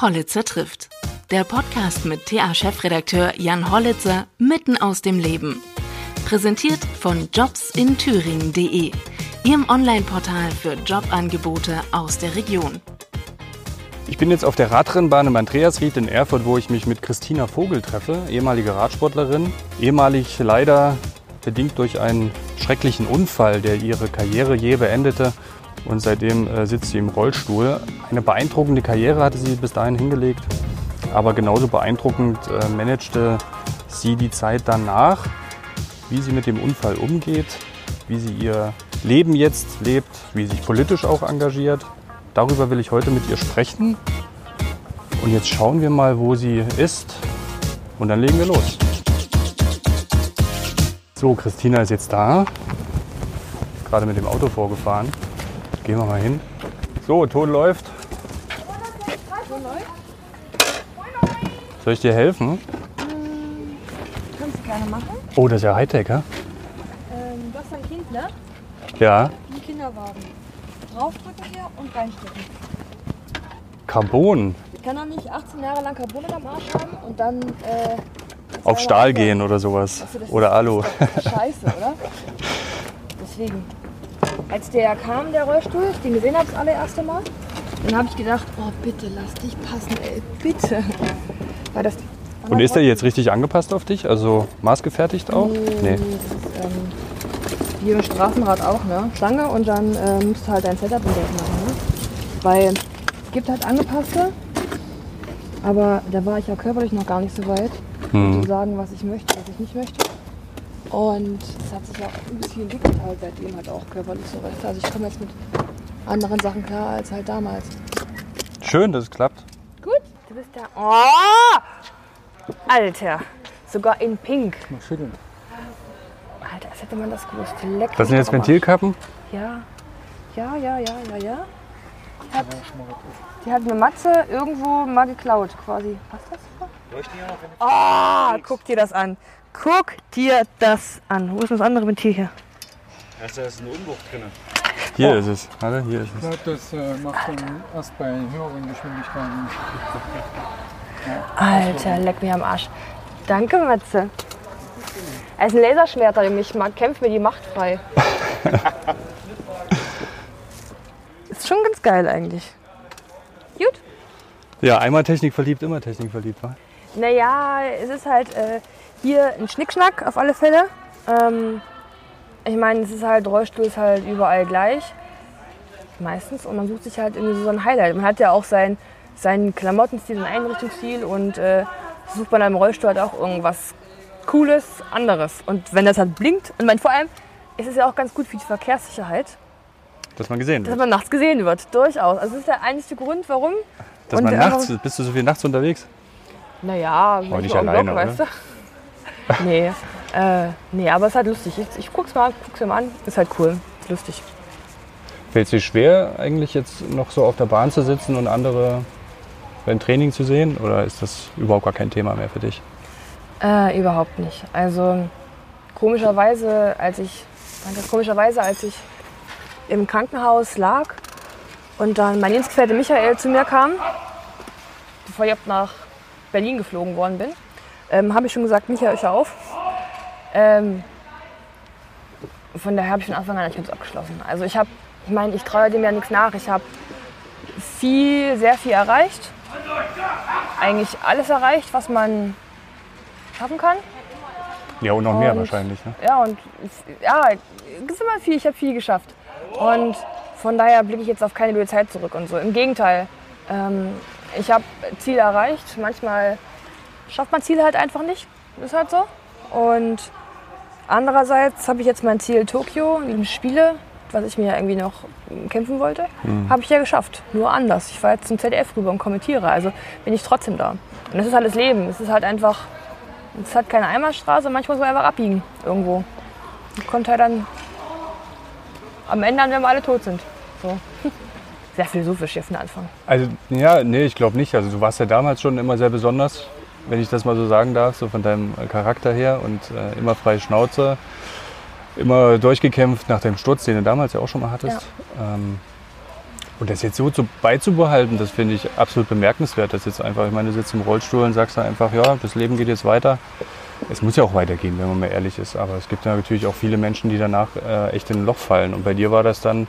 Hollitzer trifft. Der Podcast mit TA-Chefredakteur Jan Hollitzer mitten aus dem Leben. Präsentiert von jobsinthüringen.de, Ihrem Online-Portal für Jobangebote aus der Region. Ich bin jetzt auf der Radrennbahn im Andreasried in Erfurt, wo ich mich mit Christina Vogel treffe, ehemalige Radsportlerin, ehemalig leider bedingt durch einen schrecklichen Unfall, der ihre Karriere je beendete. Und seitdem äh, sitzt sie im Rollstuhl. Eine beeindruckende Karriere hatte sie bis dahin hingelegt, aber genauso beeindruckend äh, managte sie die Zeit danach, wie sie mit dem Unfall umgeht, wie sie ihr Leben jetzt lebt, wie sie sich politisch auch engagiert. Darüber will ich heute mit ihr sprechen. Und jetzt schauen wir mal, wo sie ist. Und dann legen wir los. So, Christina ist jetzt da. Gerade mit dem Auto vorgefahren. Gehen wir mal hin. So, Ton läuft. Soll ich dir helfen? Kannst du gerne machen. Oh, das ist ja Hightech, ja? Ähm, du hast ein Kind, ne? Ja. Im Kinderwagen. Draufdrücken hier und reinstecken. Carbon. Ich kann doch nicht 18 Jahre lang Carbon am Arsch haben und dann äh, Auf Stahl gehen oder sowas. Das Oder Alu. Scheiße, oder? Deswegen. Als der kam, der Rollstuhl, ich den gesehen habe das allererste Mal, dann habe ich gedacht, oh bitte lass dich passen, ey, bitte. Weil das Und ist der jetzt richtig angepasst auf dich? Also maßgefertigt auch? Nee. Das ist, ähm, wie beim Straßenrad auch, ne? Stange und dann äh, musst du halt dein Setup in Geld machen, ne? Weil es gibt halt angepasste, aber da war ich ja körperlich noch gar nicht so weit, Hm. zu sagen, was ich möchte, was ich nicht möchte. Und es hat sich auch ein bisschen entwickelt halt seitdem halt auch körperlich so weißt du. Also ich komme jetzt mit anderen Sachen klar als halt damals. Schön, dass es klappt. Gut, du bist da. Oh! Alter, sogar in Pink. Mal schütteln. Alter, als hätte man das gewusst. Leck Das sind jetzt. Ventilkappen? Ja, ja, ja, ja, ja, ja. Die hat, die hat mir Matze irgendwo mal geklaut quasi. Passt das so? Ah, guck dir das an. Guck dir das an. Wo ist das andere Ventil hier? Da ist ein Umbruch drin. Hier ist es. Warte, hier ist Ich es. glaube, das äh, macht dann erst bei höheren Geschwindigkeiten. Alter, leck mich am Arsch. Danke, Matze. Er ist ein Laserschwerter, ich mag, kämpft mir die Macht frei. ist schon ganz geil eigentlich. Gut. Ja, einmal Technik verliebt, immer Technik verliebt, wa? Naja, es ist halt äh, hier ein Schnickschnack auf alle Fälle. Ähm, ich meine, es ist halt, Rollstuhl ist halt überall gleich. Meistens. Und man sucht sich halt irgendwie so ein Highlight. Man hat ja auch sein, seinen Klamottenstil, seinen Einrichtungsstil und äh, sucht man im Rollstuhl halt auch irgendwas Cooles, anderes. Und wenn das halt blinkt, und mein, vor allem ist es ja auch ganz gut für die Verkehrssicherheit, Dass man gesehen dass wird. man nachts gesehen wird. Durchaus. Also das ist der einzige Grund, warum. Dass und man nachts, bist du so viel nachts unterwegs? Naja, Aber nicht alleine, Block, weißt du? nee, äh, nee, aber es ist halt lustig. Ich, ich guck's mal, guck's mir mal an. Ist halt cool. Ist lustig. Fällt es dir schwer, eigentlich jetzt noch so auf der Bahn zu sitzen und andere beim Training zu sehen? Oder ist das überhaupt gar kein Thema mehr für dich? Äh, überhaupt nicht. Also komischerweise, als ich, komischerweise, als ich im Krankenhaus lag und dann mein Dienstgefährte Michael zu mir kam, bevor ich ab nach Berlin geflogen worden bin, ähm, habe ich schon gesagt, Michael, hör auf. Ähm, von daher habe ich von Anfang an ganz abgeschlossen. Also ich habe, ich meine, ich traue dem ja nichts nach. Ich habe viel, sehr viel erreicht. Eigentlich alles erreicht, was man schaffen kann. Ja, und noch mehr Und- wahrscheinlich. Ne? Ja, und ja, es ist immer viel, ich habe viel geschafft. Und von daher blicke ich jetzt auf keine blöde Zeit zurück und so. Im Gegenteil, ähm, ich habe Ziele erreicht. Manchmal schafft man Ziele halt einfach nicht. Ist halt so. Und andererseits habe ich jetzt mein Ziel Tokio, die Spiele, was ich mir irgendwie noch kämpfen wollte, habe ich ja geschafft. Nur anders. Ich fahre jetzt zum ZDF rüber und kommentiere. Also bin ich trotzdem da. Und das ist halt das Leben. Es ist halt einfach es hat keine Einbahnstraße, manchmal muss man einfach abbiegen irgendwo. Und kommt halt dann am Ende an, wenn wir alle tot sind. So. Sehr philosophisch hier von Anfang. Also, ja, nee, ich glaube nicht. Also, du warst ja damals schon immer sehr besonders, wenn ich das mal so sagen darf, so von deinem äh, Charakter her und äh, immer freie Schnauze. Immer durchgekämpft nach dem Sturz, den du damals ja auch schon mal hattest. Ähm, Und das jetzt so zu, beizubehalten, das finde ich absolut bemerkenswert. Das jetzt einfach, ich meine, du sitzt im Rollstuhl und sagst dann einfach, ja, das Leben geht jetzt weiter. Es muss ja auch weitergehen, wenn man mal ehrlich ist. Aber es gibt ja natürlich auch viele Menschen, die danach äh, echt in ein Loch fallen. Und bei dir war das dann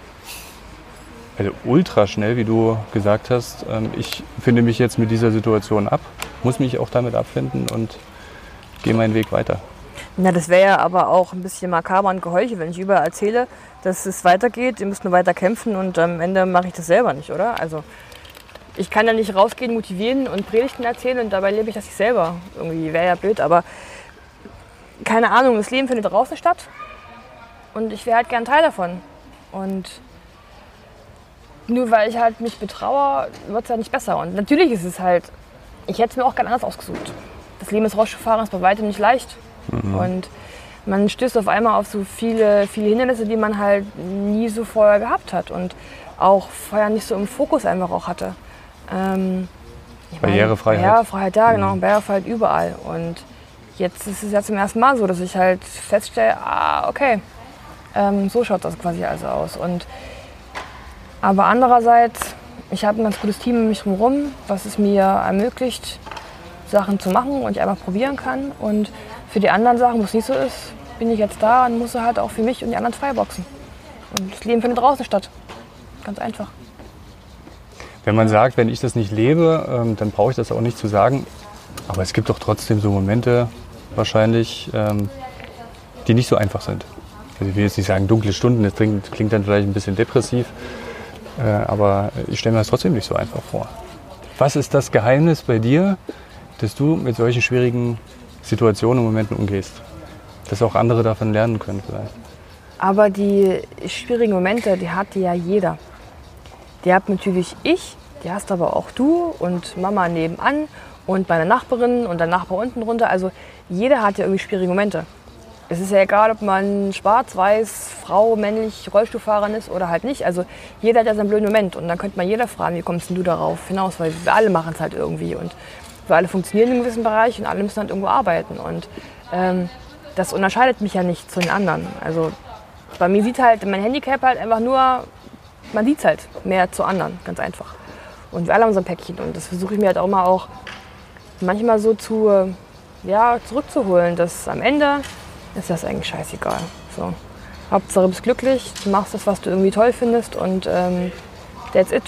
also ultra schnell, wie du gesagt hast. Ähm, ich finde mich jetzt mit dieser Situation ab, muss mich auch damit abfinden und gehe meinen Weg weiter. Na, das wäre ja aber auch ein bisschen makaber und geheuchelt, wenn ich überall erzähle, dass es weitergeht, ihr müsst nur weiter kämpfen und am Ende mache ich das selber nicht, oder? Also ich kann ja nicht rausgehen, motivieren und Predigten erzählen und dabei lebe ich das nicht selber. Irgendwie wäre ja blöd, aber keine Ahnung, das Leben findet draußen statt und ich wäre halt gern Teil davon. Und nur weil ich halt mich betraue, wird es ja nicht besser. Und natürlich ist es halt, ich hätte es mir auch ganz anders ausgesucht. Das Leben des Rollstuhlfahrers ist bei weitem nicht leicht. Mhm. Und man stößt auf einmal auf so viele, viele Hindernisse, die man halt nie so vorher gehabt hat und auch vorher nicht so im Fokus einfach auch hatte. Ähm, Barrierefreiheit. Barrierefreiheit, ja, genau, mhm. Barrierefreiheit überall. Und jetzt ist es ja zum ersten Mal so, dass ich halt feststelle, ah, okay, ähm, so schaut das quasi also aus. Und, aber andererseits, ich habe ein ganz gutes Team um mich herum, was es mir ermöglicht, Sachen zu machen und ich einfach probieren kann. Und für die anderen Sachen, wo es nicht so ist, bin ich jetzt da und muss halt auch für mich und die anderen freiboxen. Und das Leben findet draußen statt. Ganz einfach. Wenn man sagt, wenn ich das nicht lebe, ähm, dann brauche ich das auch nicht zu sagen. Aber es gibt doch trotzdem so Momente wahrscheinlich, ähm, die nicht so einfach sind. Also ich will jetzt nicht sagen dunkle Stunden, das klingt dann vielleicht ein bisschen depressiv, äh, aber ich stelle mir das trotzdem nicht so einfach vor. Was ist das Geheimnis bei dir, dass du mit solchen schwierigen Situationen und Momenten umgehst. Dass auch andere davon lernen können vielleicht. Aber die schwierigen Momente, die hat ja jeder. Die hat natürlich ich, die hast aber auch du und Mama nebenan und meine Nachbarin und der Nachbar unten drunter. Also jeder hat ja irgendwie schwierige Momente. Es ist ja egal, ob man schwarz, weiß, Frau, männlich, Rollstuhlfahrerin ist oder halt nicht. Also jeder hat ja seinen blöden Moment. Und dann könnte man jeder fragen, wie kommst denn du darauf hinaus? Weil wir alle machen es halt irgendwie. Und wir alle funktionieren in einem gewissen Bereich und alle müssen halt irgendwo arbeiten. Und ähm, das unterscheidet mich ja nicht zu den anderen. Also bei mir sieht halt mein Handicap halt einfach nur, man sieht es halt mehr zu anderen, ganz einfach. Und wir alle haben so ein Päckchen und das versuche ich mir halt auch mal auch manchmal so zu, ja, zurückzuholen, dass am Ende ist das eigentlich scheißegal. So. Hauptsache du bist glücklich, du machst das, was du irgendwie toll findest und ähm, that's it.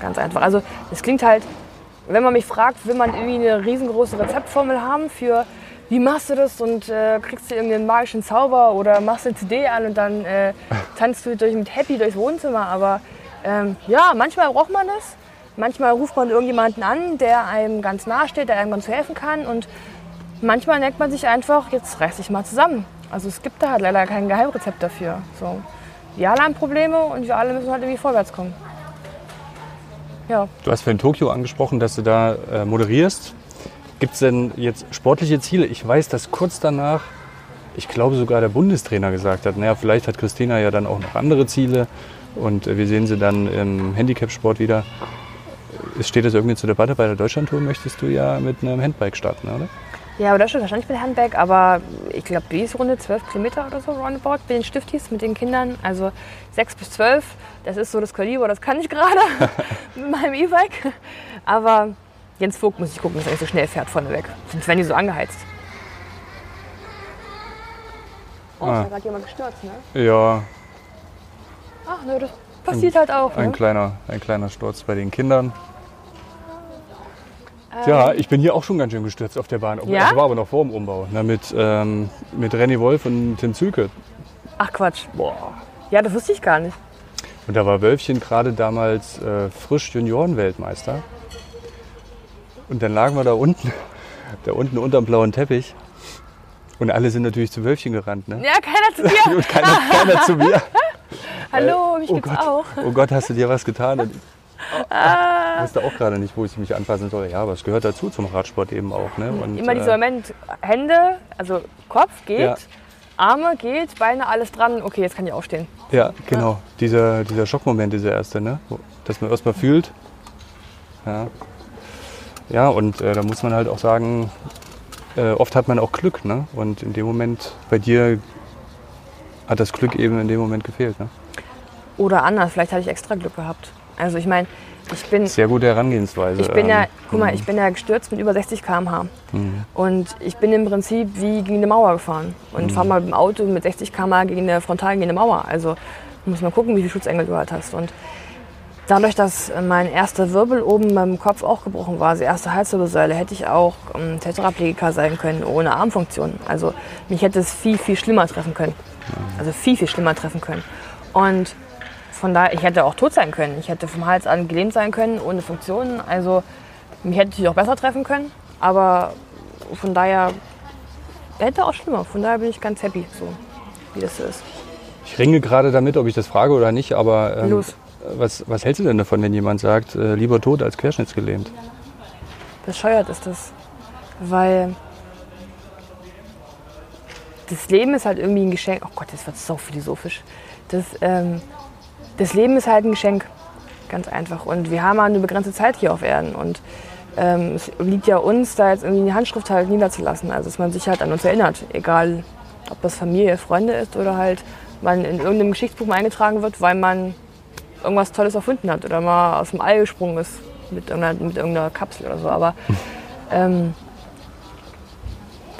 Ganz einfach. Also es klingt halt wenn man mich fragt, will man irgendwie eine riesengroße Rezeptformel haben für wie machst du das und äh, kriegst du irgendeinen magischen Zauber oder machst du eine CD an und dann äh, tanzt du durch, mit Happy durchs Wohnzimmer. Aber ähm, ja, manchmal braucht man das. Manchmal ruft man irgendjemanden an, der einem ganz nahe steht, der einem ganz helfen kann. Und manchmal denkt man sich einfach, jetzt reiß dich mal zusammen. Also es gibt da halt leider kein Geheimrezept dafür. So. Wir alle haben Probleme und wir alle müssen halt irgendwie vorwärts kommen. Ja. Du hast vorhin Tokio angesprochen, dass du da äh, moderierst. Gibt es denn jetzt sportliche Ziele? Ich weiß, dass kurz danach, ich glaube sogar der Bundestrainer gesagt hat, naja, vielleicht hat Christina ja dann auch noch andere Ziele und äh, wir sehen sie dann im Handicap-Sport wieder. Es steht das irgendwie zur Debatte, bei der Deutschlandtour möchtest du ja mit einem Handbike starten, oder? Ja, aber das schon wahrscheinlich mit Handbag, aber ich glaube, die ist Runde 12 Kilometer oder so roundabout mit den Stiftis, mit den Kindern. Also 6 bis 12, das ist so das Kaliber, das kann ich gerade mit meinem E-Bike. Aber Jens Vogt muss ich gucken, dass er nicht so schnell fährt vorne weg. Sonst werden die so angeheizt. Oh, ah. ist da gerade jemand gestürzt, ne? Ja. Ach, ne, das passiert ein, halt auch. Ne? Ein, kleiner, ein kleiner Sturz bei den Kindern. Ja, ich bin hier auch schon ganz schön gestürzt auf der Bahn. Ja? Das war aber noch vor dem Umbau. Na, mit, ähm, mit Renny Wolf und Tim Zülke. Ach Quatsch. Boah. Ja, das wusste ich gar nicht. Und da war Wölfchen gerade damals äh, frisch Juniorenweltmeister. Und dann lagen wir da unten, da unten unterm blauen Teppich. Und alle sind natürlich zu Wölfchen gerannt. Ne? Ja, keiner zu mir. und keiner, keiner zu mir. Hallo, mich oh gibt's Gott, auch. Oh Gott, hast du dir was getan? Und Ah. Ich wusste auch gerade nicht, wo ich mich anpassen soll. Ja, aber es gehört dazu zum Radsport eben auch. Ne? Und, Immer dieser äh, Moment, Hände, also Kopf geht, ja. Arme geht, Beine, alles dran. Okay, jetzt kann ich aufstehen. Ja, genau. Ja. Dieser, dieser Schockmoment, dieser erste, ne? dass man erstmal fühlt. Ja, ja und äh, da muss man halt auch sagen, äh, oft hat man auch Glück. Ne? Und in dem Moment, bei dir hat das Glück eben in dem Moment gefehlt. Ne? Oder anders, vielleicht hatte ich extra Glück gehabt. Also ich meine, ich bin, Sehr gute Herangehensweise. ich bin ja, Ähm, guck mal, ich bin ja gestürzt mit über 60 km/h. Und ich bin im Prinzip wie gegen eine Mauer gefahren. Und fahr mal mit dem Auto mit 60 km/h gegen eine frontal gegen eine Mauer. Also muss man gucken, wie viel Schutzengel du halt hast. Und dadurch, dass mein erster Wirbel oben beim Kopf auch gebrochen war, also die erste Halswirbelsäule, hätte ich auch ähm, Tetraplegiker sein können, ohne Armfunktion. Also mich hätte es viel, viel schlimmer treffen können. Also viel, viel schlimmer treffen können. Und von daher, ich hätte auch tot sein können. Ich hätte vom Hals an gelähmt sein können, ohne Funktionen. Also mich hätte ich auch besser treffen können. Aber von daher hätte auch schlimmer. Von daher bin ich ganz happy, so wie das so ist. Ich ringe gerade damit, ob ich das frage oder nicht, aber ähm, Los. Was, was hältst du denn davon, wenn jemand sagt, äh, lieber tot als querschnittsgelähmt? Bescheuert ist das. Weil das Leben ist halt irgendwie ein Geschenk. Oh Gott, das wird so philosophisch. Das, ähm, das Leben ist halt ein Geschenk. Ganz einfach. Und wir haben eine begrenzte Zeit hier auf Erden. Und ähm, es liegt ja uns, da jetzt irgendwie die Handschrift halt niederzulassen. Also, dass man sich halt an uns erinnert. Egal, ob das Familie, Freunde ist oder halt man in irgendeinem Geschichtsbuch mal eingetragen wird, weil man irgendwas Tolles erfunden hat oder mal aus dem All gesprungen ist mit irgendeiner, mit irgendeiner Kapsel oder so. Aber ähm,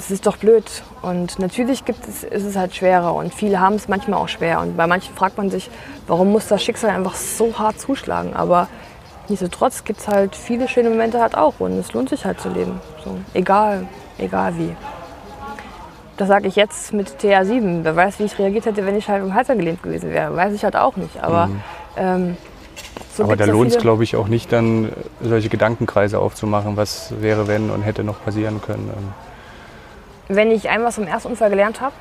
das ist doch blöd. Und natürlich gibt es, ist es halt schwerer und viele haben es manchmal auch schwer. Und bei manchen fragt man sich, warum muss das Schicksal einfach so hart zuschlagen? Aber nichtsdestotrotz gibt es halt viele schöne Momente halt auch und es lohnt sich halt zu leben. So, egal, egal wie. Das sage ich jetzt mit TA7. Wer weiß, wie ich reagiert hätte, wenn ich halt im Halter gelähmt gewesen wäre. Weiß ich halt auch nicht. Aber, ähm, so aber da ja lohnt es, glaube ich, auch nicht, dann solche Gedankenkreise aufzumachen, was wäre, wenn und hätte noch passieren können. Wenn ich einmal was vom ersten Unfall gelernt habe,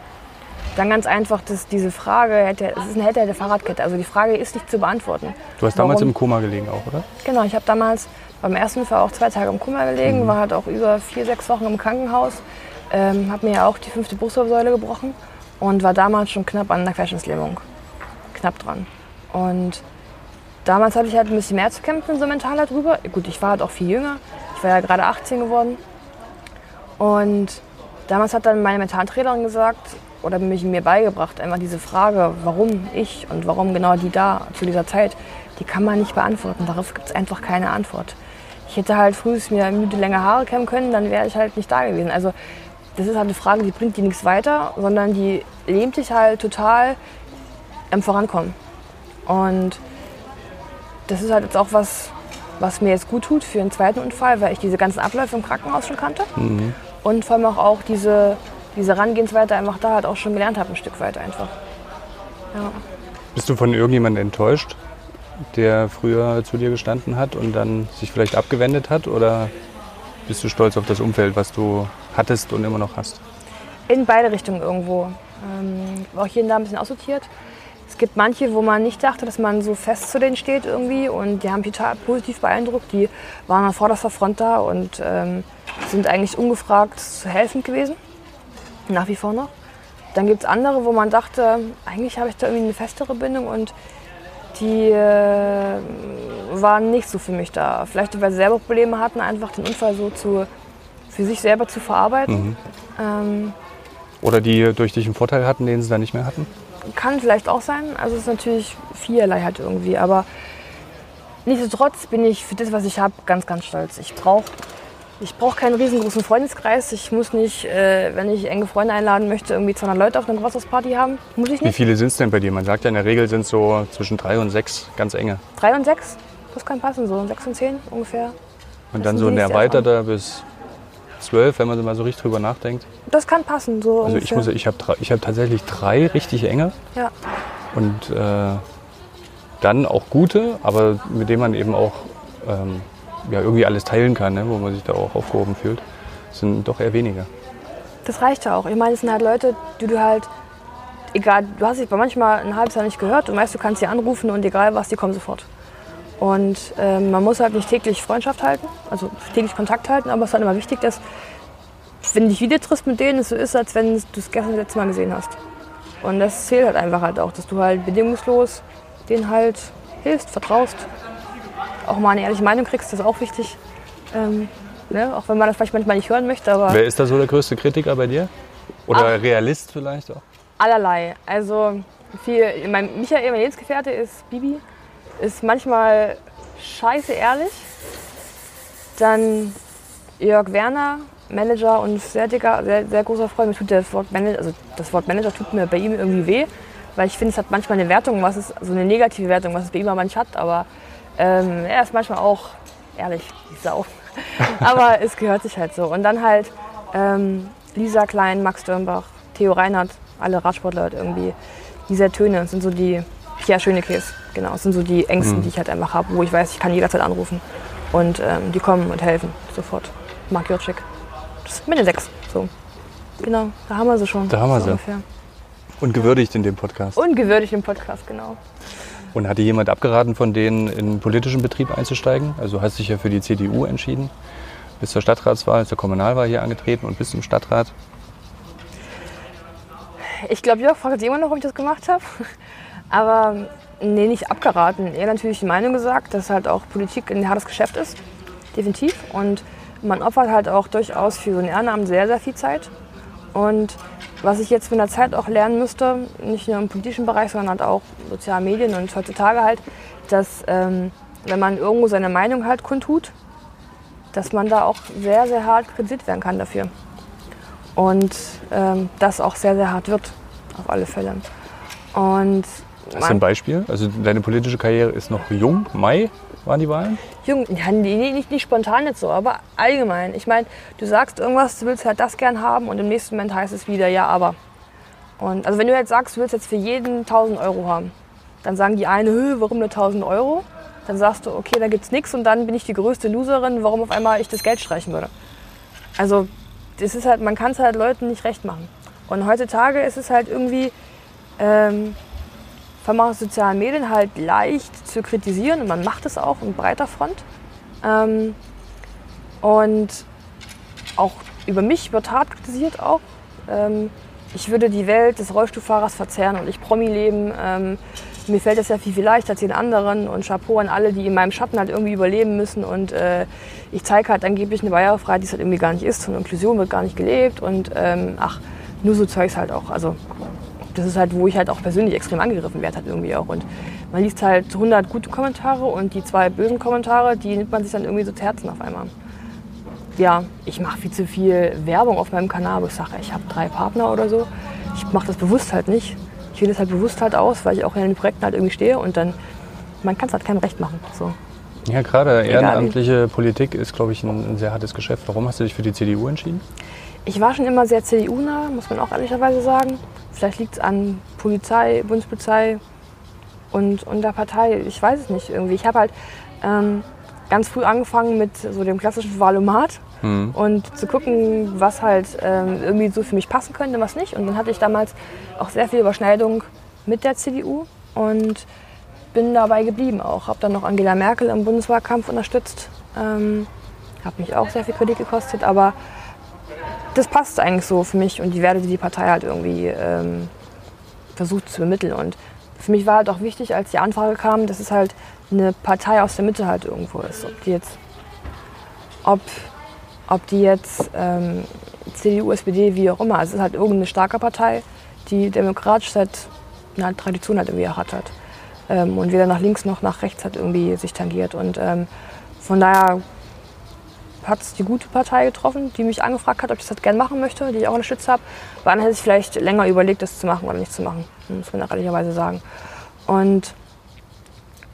dann ganz einfach, dass diese Frage, hätte, es ist eine hätte, hätte Fahrradkette. Also die Frage ist nicht zu beantworten. Du hast damals Warum? im Koma gelegen auch, oder? Genau, ich habe damals beim ersten Unfall auch zwei Tage im Kummer gelegen, war halt auch über vier, sechs Wochen im Krankenhaus, ähm, habe mir ja auch die fünfte Brustwirbelsäule gebrochen und war damals schon knapp an einer Querschnittslähmung. Knapp dran. Und damals hatte ich halt ein bisschen mehr zu kämpfen, so mental darüber. Gut, ich war halt auch viel jünger. Ich war ja gerade 18 geworden. Und damals hat dann meine Mentaltrainerin gesagt, oder mich mir beigebracht, einfach diese Frage, warum ich und warum genau die da zu dieser Zeit, die kann man nicht beantworten. Darauf gibt es einfach keine Antwort. Ich hätte halt frühest mir Minute länger Haare kämmen können, dann wäre ich halt nicht da gewesen. Also das ist halt eine Frage, die bringt dir nichts weiter, sondern die lähmt dich halt total am Vorankommen. Und das ist halt jetzt auch was, was mir jetzt gut tut für einen zweiten Unfall, weil ich diese ganzen Abläufe im Krankenhaus schon kannte. Und vor allem auch, auch diese, diese Herangehensweise einfach da halt auch schon gelernt habe, ein Stück weit einfach. Ja. Bist du von irgendjemandem enttäuscht, der früher zu dir gestanden hat und dann sich vielleicht abgewendet hat? Oder bist du stolz auf das Umfeld, was du hattest und immer noch hast? In beide Richtungen irgendwo. Ähm, auch hier und da ein bisschen aussortiert. Es gibt manche, wo man nicht dachte, dass man so fest zu denen steht irgendwie und die haben mich total positiv beeindruckt. Die waren an vorderster Front da und ähm, sind eigentlich ungefragt zu helfen gewesen. Nach wie vor noch. Dann gibt es andere, wo man dachte, eigentlich habe ich da irgendwie eine festere Bindung und die äh, waren nicht so für mich da. Vielleicht, weil sie selber Probleme hatten, einfach den Unfall so zu, für sich selber zu verarbeiten. Ähm, Oder die durch dich einen Vorteil hatten, den sie dann nicht mehr hatten? Kann vielleicht auch sein. Also es ist natürlich vielerlei halt irgendwie. Aber nichtsdestotrotz bin ich für das, was ich habe, ganz, ganz stolz. Ich brauche ich brauch keinen riesengroßen Freundeskreis. Ich muss nicht, äh, wenn ich enge Freunde einladen möchte, irgendwie 200 Leute auf einer Geburtstagsparty haben. Muss ich Wie nicht. viele sind es denn bei dir? Man sagt ja in der Regel sind es so zwischen drei und sechs ganz enge. Drei und sechs, das kann passen. So sechs und zehn ungefähr. Und Das dann so ein erweiterter bis zwölf, wenn man so mal so richtig drüber nachdenkt. Das kann passen. So Also ich, muss, ich habe ich hab tatsächlich drei richtig enge Ja. und äh, dann auch gute, aber mit denen man eben auch ähm, ja, irgendwie alles teilen kann, ne, wo man sich da auch aufgehoben fühlt. Das sind doch eher weniger. Das reicht ja auch. Ich meine, es sind halt Leute, die du halt, egal, du hast dich manchmal ein halbes Jahr nicht gehört und weißt, du kannst sie anrufen und egal was, die kommen sofort. Und ähm, man muss halt nicht täglich Freundschaft halten, also täglich Kontakt halten, aber es ist halt immer wichtig, dass, wenn du dich wieder triffst mit denen, es so ist, als wenn du es gestern das letzte Mal gesehen hast. Und das zählt halt einfach halt auch, dass du halt bedingungslos denen halt hilfst, vertraust, auch mal eine ehrliche Meinung kriegst, das ist auch wichtig. Ähm, ne? Auch wenn man das vielleicht manchmal nicht hören möchte, aber... Wer ist da so der größte Kritiker bei dir? Oder Realist vielleicht auch? Allerlei. Also viel, mein Michael, mein Lebensgefährte ist Bibi. Ist manchmal scheiße ehrlich. Dann Jörg Werner, Manager und sehr dicker, sehr, sehr großer Freund. Mir tut das Wort Manager, also das Wort Manager tut mir bei ihm irgendwie weh, weil ich finde, es hat manchmal eine Wertung, was es, so eine negative Wertung, was es bei ihm aber nicht hat. Aber ähm, er ist manchmal auch ehrlich, die Sau. aber es gehört sich halt so. Und dann halt ähm, Lisa Klein, Max Dürnbach, Theo Reinhardt, alle Radsportler halt irgendwie. Diese Töne sind so die Pierre Schönekäs, genau, das sind so die Ängsten, Mhm. die ich halt einfach habe, wo ich weiß, ich kann jederzeit anrufen. Und ähm, die kommen und helfen, sofort. Marc Jurczyk. Das sind meine sechs. So. Genau, da haben wir sie schon. Da haben wir so sie. Ungefähr. Und gewürdigt in dem Podcast. Ungewürdigt im Podcast, genau. Und hat dir jemand abgeraten, von denen in den politischen Betrieb einzusteigen? Also hast dich ja für die CDU entschieden, bist zur Stadtratswahl, zur Kommunalwahl hier angetreten und bist im Stadtrat. Ich glaube, Jörg fragt immer noch, ob ich das gemacht habe. Aber nee, nicht abgeraten. Er hat natürlich die Meinung gesagt, dass halt auch Politik ein hartes Geschäft ist. Definitiv. Und man opfert halt auch durchaus für so ein Ehrenamt sehr, sehr viel Zeit. Und was ich jetzt mit der Zeit auch lernen müsste, nicht nur im politischen Bereich, sondern halt auch sozialen Medien und heutzutage halt, dass ähm, wenn man irgendwo seine Meinung halt kundtut, dass man da auch sehr, sehr hart kritisiert werden kann dafür. Und ähm, das auch sehr, sehr hart wird, auf alle Fälle. Und Hast du ein Beispiel? Also deine politische Karriere ist noch jung. Mai waren die Wahlen? Jung, ja, nee, nicht, nicht spontan jetzt so, aber allgemein. Ich meine, du sagst irgendwas, du willst halt das gern haben und im nächsten Moment heißt es wieder, ja, aber. Und also wenn du jetzt sagst, du willst jetzt für jeden 1000 Euro haben, dann sagen die eine, "Hö, warum nur 1000 Euro? Dann sagst du, okay, da gibt's nichts und dann bin ich die größte Loserin, warum auf einmal ich das Geld streichen würde. Also das ist halt, man kann es halt Leuten nicht recht machen. Und heutzutage ist es halt irgendwie, ähm, vor allem auf sozialen Medien halt leicht zu kritisieren und man macht es auch in breiter Front. Ähm, und auch über mich wird hart kritisiert auch. Ähm, ich würde die Welt des Rollstuhlfahrers verzerren und ich Promi-Leben. Ähm, mir fällt das ja viel, viel leichter als den anderen und Chapeau an alle, die in meinem Schatten halt irgendwie überleben müssen. Und äh, ich zeige halt angeblich eine Barrierefreiheit, die es halt irgendwie gar nicht ist. Und Inklusion wird gar nicht gelebt und ähm, ach, nur so Zeugs halt auch. Also das ist halt, wo ich halt auch persönlich extrem angegriffen werde halt irgendwie auch. Und man liest halt 100 gute Kommentare und die zwei bösen Kommentare, die nimmt man sich dann irgendwie so zu Herzen auf einmal. Ja, ich mache viel zu viel Werbung auf meinem Kanal, wo ich sage, ich habe drei Partner oder so. Ich mache das bewusst halt nicht. Ich wähle das halt bewusst halt aus, weil ich auch in den Projekten halt irgendwie stehe und dann, man kann es halt keinem recht machen. So. Ja, gerade ehrenamtliche Politik ist, glaube ich, ein, ein sehr hartes Geschäft. Warum hast du dich für die CDU entschieden? Ich war schon immer sehr CDU-nah, muss man auch ehrlicherweise sagen. Vielleicht liegt es an Polizei, Bundespolizei und, und der Partei. Ich weiß es nicht irgendwie. Ich habe halt ähm, ganz früh angefangen mit so dem klassischen Wahlomat Hm. und zu gucken, was halt ähm, irgendwie so für mich passen könnte, was nicht. Und dann hatte ich damals auch sehr viel Überschneidung mit der CDU und bin dabei geblieben auch. Habe dann noch Angela Merkel im Bundeswahlkampf unterstützt. Ähm, hat mich auch sehr viel Kritik gekostet, aber das passt eigentlich so für mich und die Werte, die die Partei halt irgendwie ähm, versucht zu übermitteln. Und für mich war halt auch wichtig, als die Anfrage kam, dass es halt eine Partei aus der Mitte halt irgendwo ist. Ob die jetzt, ob, ob die jetzt ähm, CDU, SPD, wie auch immer. Also es ist halt irgendeine starke Partei, die demokratisch seit einer Tradition halt irgendwie hat. Halt. Ähm, und weder nach links noch nach rechts hat irgendwie sich tangiert. Und ähm, von daher hat es die gute Partei getroffen, die mich angefragt hat, ob ich das gerne machen möchte, die ich auch unterstützt habe. Aber dann hätte ich vielleicht länger überlegt, das zu machen oder nicht zu machen, muss man ehrlicherweise sagen. Und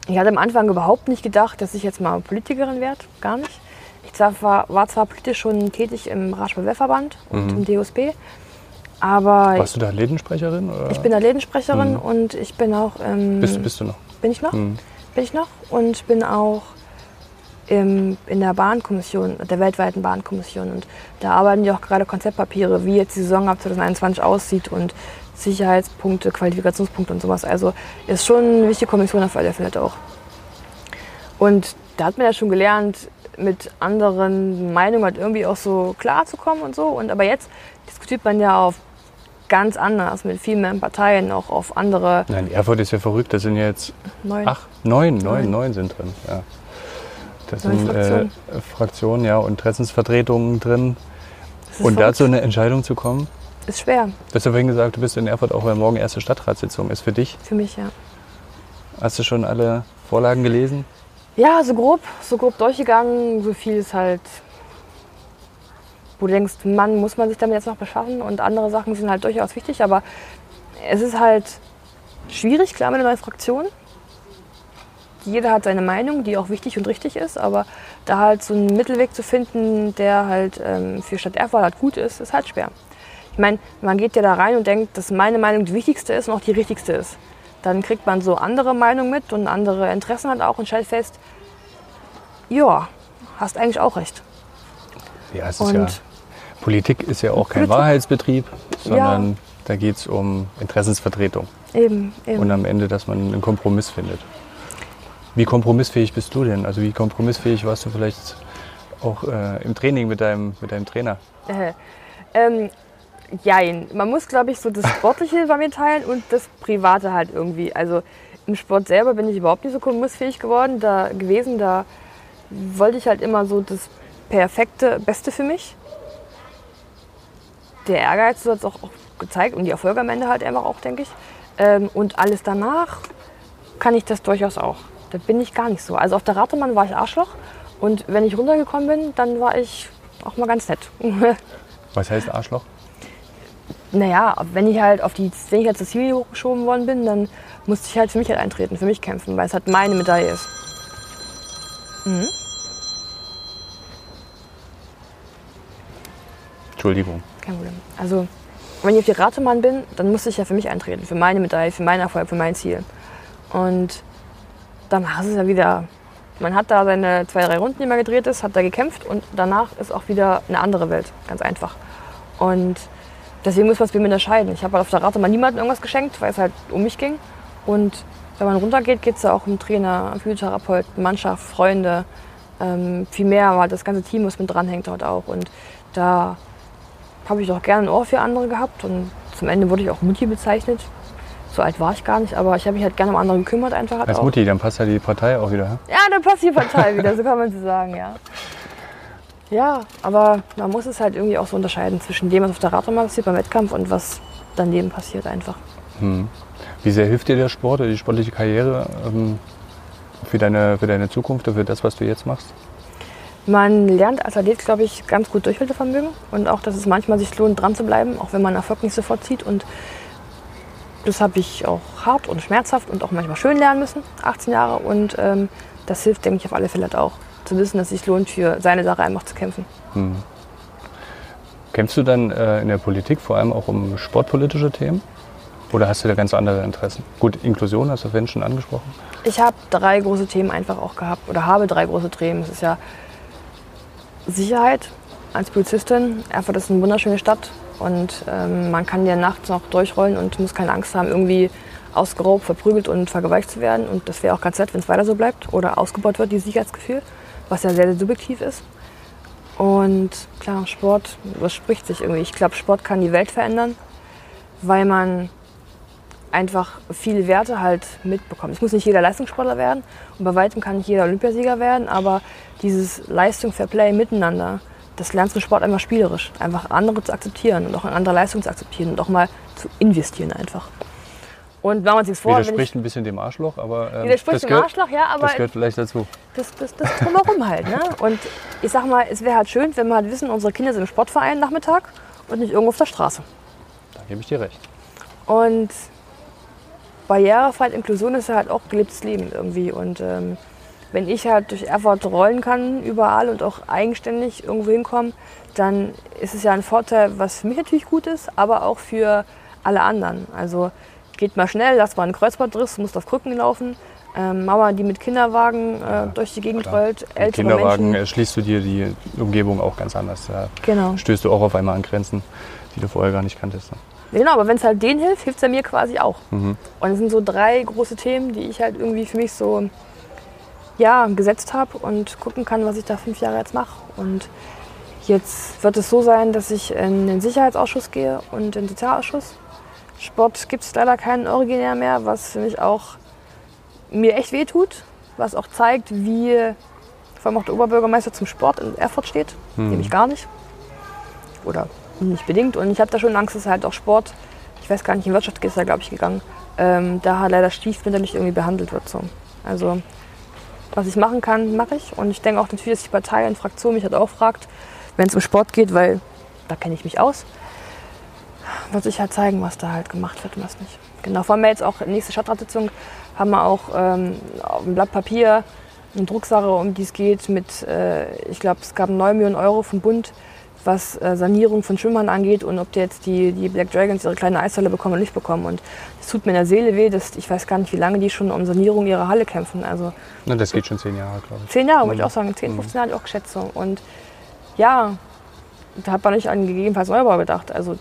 ich hatte am Anfang überhaupt nicht gedacht, dass ich jetzt mal Politikerin werde, gar nicht. Ich war, war zwar politisch schon tätig im Radsport-Weltverband und im DOSB, aber Warst du da Lädensprecherin? Oder? ich bin da Lädensprecherin Mhm. und ich bin auch im, bist, bist du noch? bin ich noch? Mhm. Bin ich noch und bin auch im, in der Bahnkommission, der weltweiten Bahnkommission. Und da arbeiten die auch gerade Konzeptpapiere, wie jetzt die Saison ab 2021 aussieht und Sicherheitspunkte, Qualifikationspunkte und sowas. Also ist schon eine wichtige Kommission auf alle Fälle auch. Und da hat man ja schon gelernt, mit anderen Meinungen halt irgendwie auch so klarzukommen und so. Und aber jetzt diskutiert man ja auf ganz anders, mit viel mehr Parteien, auch auf andere Nein, Erfurt ist ja verrückt. Da sind ja jetzt neuen. acht, neun, neun, Neun. neun sind drin. Ja. Neun sind Fraktionen. Äh, Fraktionen ja, und Interessensvertretungen drin. Und dazu eine Entscheidung zu kommen. ist schwer Du hast ja vorhin gesagt, du bist in Erfurt auch, weil morgen erste Stadtratssitzung ist für dich. für mich, ja. Hast du schon alle Vorlagen gelesen? Ja, so grob, so grob durchgegangen, so viel ist halt, wo du denkst, Mann, muss man sich damit jetzt noch beschaffen und andere Sachen sind halt durchaus wichtig, aber es ist halt schwierig, klar, mit einer neuen Fraktion. Jeder hat seine Meinung, die auch wichtig und richtig ist, aber da halt so einen Mittelweg zu finden, der halt ähm, für Stadt Erfurt halt gut ist, ist halt schwer. Ich meine, man geht ja da rein und denkt, dass meine Meinung die wichtigste ist und auch die richtigste ist. Dann kriegt man so andere Meinungen mit und andere Interessen halt auch und stellt fest, ja, hast eigentlich auch recht. Ja, es ist Und- ja, Politik ist ja auch kein Politik- Wahrheitsbetrieb, sondern Ja. da geht es um Interessensvertretung Eben, eben. und am Ende, dass man einen Kompromiss findet. Wie kompromissfähig bist du denn? Also wie kompromissfähig warst du vielleicht auch äh, im Training mit deinem, mit deinem Trainer? Äh, ähm, jein. Man muss, glaube ich, so das Sportliche bei mir teilen und das Private halt irgendwie. Also im Sport selber bin ich überhaupt nicht so kompromissfähig geworden, da gewesen. Da wollte ich halt immer so das perfekte Beste für mich. Der Ehrgeiz hat es auch, auch gezeigt und die Erfolge am Ende halt einfach auch, denke ich. Ähm, und alles danach kann ich das durchaus auch. Da bin ich gar nicht so. Also auf der Ratemann war ich Arschloch und wenn ich runtergekommen bin, dann war ich auch mal ganz nett. Was heißt Arschloch? Naja, wenn ich halt auf die, wenn ich halt zur Ziellinie hochgeschoben worden bin, dann musste ich halt für mich halt eintreten, für mich kämpfen, weil es halt meine Medaille ist. Entschuldigung. Kein Problem. Also, wenn ich auf die Ratemann bin, dann musste ich ja für mich eintreten, für meine Medaille, für meinen Erfolg, für mein Ziel. Und danach ist es ja wieder, man hat da seine zwei, drei Runden, die man gedreht ist, hat da gekämpft und danach ist auch wieder eine andere Welt, ganz einfach. Und deswegen muss man es mir unterscheiden. Ich habe halt auf der Ratemann niemandem irgendwas geschenkt, weil es halt um mich ging. Und wenn man runtergeht, geht es ja auch um Trainer, Physiotherapeuten, Mannschaft, Freunde, ähm, viel mehr, weil das ganze Team, was mit dranhängt, dort auch. Und da habe ich auch gerne ein Ohr für andere gehabt und zum Ende wurde ich auch Mutti bezeichnet. So alt war ich gar nicht, aber ich habe mich halt gerne um andere gekümmert einfach. Als auch. Mutti, dann passt ja die Partei auch wieder. Ja, dann passt die Partei wieder, so kann man so sagen, ja. Ja, aber man muss es halt irgendwie auch so unterscheiden zwischen dem, was auf der Radrennbahn passiert beim Wettkampf und was daneben passiert einfach. Wie sehr hilft dir der Sport oder die sportliche Karriere ähm, für, deine, für deine Zukunft und für das, was du jetzt machst? Man lernt als Athlet, glaube ich, ganz gut Durchhaltevermögen und auch, dass es manchmal sich lohnt, dran zu bleiben, auch wenn man Erfolg nicht sofort zieht. Und das habe ich auch hart und schmerzhaft und auch manchmal schön lernen müssen, 18 Jahre. Und ähm, das hilft, denke ich, auf alle Fälle halt auch, zu wissen, dass es sich lohnt, für seine Sache einfach zu kämpfen. Kämpfst du dann äh, in der Politik vor allem auch um sportpolitische Themen? Oder hast du da ganz andere Interessen? Gut, Inklusion hast du vorhin schon angesprochen. Ich habe drei große Themen einfach auch gehabt oder habe drei große Themen. Es ist ja Sicherheit als Polizistin. Erfurt ist eine wunderschöne Stadt und ähm, man kann ja nachts noch durchrollen und muss keine Angst haben, irgendwie ausgeraubt, verprügelt und vergewaltigt zu werden. Und das wäre auch ganz nett, wenn es weiter so bleibt oder ausgebaut wird, dieses Sicherheitsgefühl, was ja sehr, sehr subjektiv ist. Und klar, Sport, das spricht sich irgendwie. Ich glaube, Sport kann die Welt verändern, weil man einfach viele Werte halt mitbekommt. Es muss nicht jeder Leistungssportler werden und bei weitem kann nicht jeder Olympiasieger werden, aber dieses Leistung, Fair Play miteinander, das lernst du im Sport einfach spielerisch. Einfach andere zu akzeptieren und auch andere Leistung zu akzeptieren und auch mal zu investieren einfach. Und wir uns nichts vor, wenn Widerspricht ich, ein bisschen dem Arschloch, aber ähm, widerspricht das, dem gehört, Arschloch, ja, aber das gehört vielleicht dazu. das, das, das drumherum halt. Ne? Und ich sag mal, es wäre halt schön, wenn wir halt wissen, unsere Kinder sind im Sportverein Nachmittag und nicht irgendwo auf der Straße. Da gebe ich dir recht. Und Barrierefreiheit, Inklusion ist ja halt auch gelebtes Leben irgendwie. Und ähm, wenn ich halt durch Erfurt rollen kann, überall und auch eigenständig irgendwo hinkommen, dann ist es ja ein Vorteil, was für mich natürlich gut ist, aber auch für alle anderen. Also geht mal schnell, lass mal einen Kreuzbandriss, musst auf Krücken laufen. Ähm, Mama, die mit Kinderwagen äh, durch die Gegend klar. rollt, Mit ältere Kinderwagen Menschen. erschließt du dir die Umgebung auch ganz anders. Da Genau. stößt du auch auf einmal an Grenzen, die du vorher gar nicht kanntest. ne? Genau, aber wenn es halt denen hilft, hilft es ja mir quasi auch. Mhm. Und es sind so drei große Themen, die ich halt irgendwie für mich so ja, gesetzt habe und gucken kann, was ich da fünf Jahre jetzt mache. Und jetzt wird es so sein, dass ich in den Sicherheitsausschuss gehe und in den Sozialausschuss. Sport gibt es leider keinen originär mehr, was für mich auch mir echt wehtut, was auch zeigt, wie vor allem auch der Oberbürgermeister zum Sport in Erfurt steht, nämlich gar nicht. Oder nicht bedingt. Und ich habe da schon Angst, dass halt auch Sport, ich weiß gar nicht, in Wirtschaft ist er, glaube ich, gegangen, ähm, da halt leider stiefmütterlich irgendwie behandelt wird. So. Also was ich machen kann, mache ich. Und ich denke auch natürlich, dass die Partei und Fraktion mich halt auch fragt, wenn es um Sport geht, weil da kenne ich mich aus, wird sich halt zeigen, was da halt gemacht wird und was nicht. Genau, vor allem jetzt auch nächste Stadtratssitzung haben wir auch ähm, auf dem Blatt Papier eine Drucksache, um die es geht, mit, äh, ich glaube, es gab 9 Millionen Euro vom Bund, was äh, Sanierung von Schwimmern angeht und ob die jetzt die, die Black Dragons ihre kleine Eishalle bekommen oder nicht bekommen. Und es tut mir in der Seele weh, dass ich weiß gar nicht, wie lange die schon um Sanierung ihrer Halle kämpfen. Also Na, das geht schon zehn Jahre, glaube ich. Zehn Jahre, würde ich auch sagen. 10, 15 Jahre hatte ich auch geschätzt. Und ja, da hat man nicht an gegebenenfalls Neubau gedacht. Also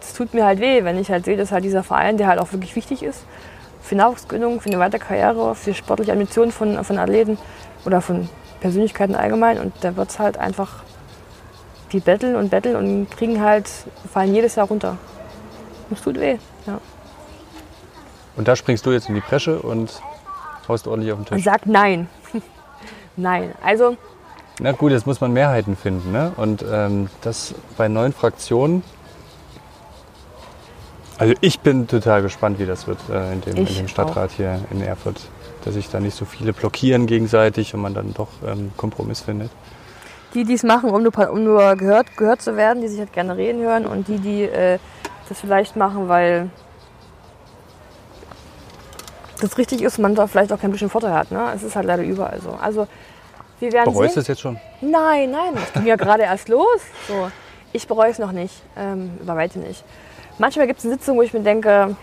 es tut mir halt weh, wenn ich halt sehe, dass halt dieser Verein, der halt auch wirklich wichtig ist, für Nachwuchsgründung, für eine weitere Karriere, für sportliche Ambitionen von, von Athleten oder von Persönlichkeiten allgemein. Und da wird es halt einfach, die betteln und betteln und kriegen halt, fallen jedes Jahr runter. Das tut weh, ja. Und da springst du jetzt in die Bresche und haust ordentlich auf den Und Tisch. sagt nein. nein. Also Na gut, jetzt muss man Mehrheiten finden. Ne? Und ähm, das bei neuen Fraktionen. Also ich bin total gespannt, wie das wird äh, in, dem, in dem Stadtrat hier in Erfurt. Dass sich da nicht so viele blockieren gegenseitig und man dann doch ähm, Kompromiss findet. Die, die es machen, um nur, um nur gehört, gehört zu werden, die sich halt gerne reden hören und die, die äh, das vielleicht machen, weil das richtig ist, man da vielleicht auch keinen bestimmten Vorteil hat. Ne? Es ist halt leider überall so. Also wir werden Bereust du sehen. das jetzt schon? Nein, nein, das ging ja gerade erst los. So. Ich bereue es noch nicht, ähm, über weitem nicht. Manchmal gibt es eine Sitzung, wo ich mir denke,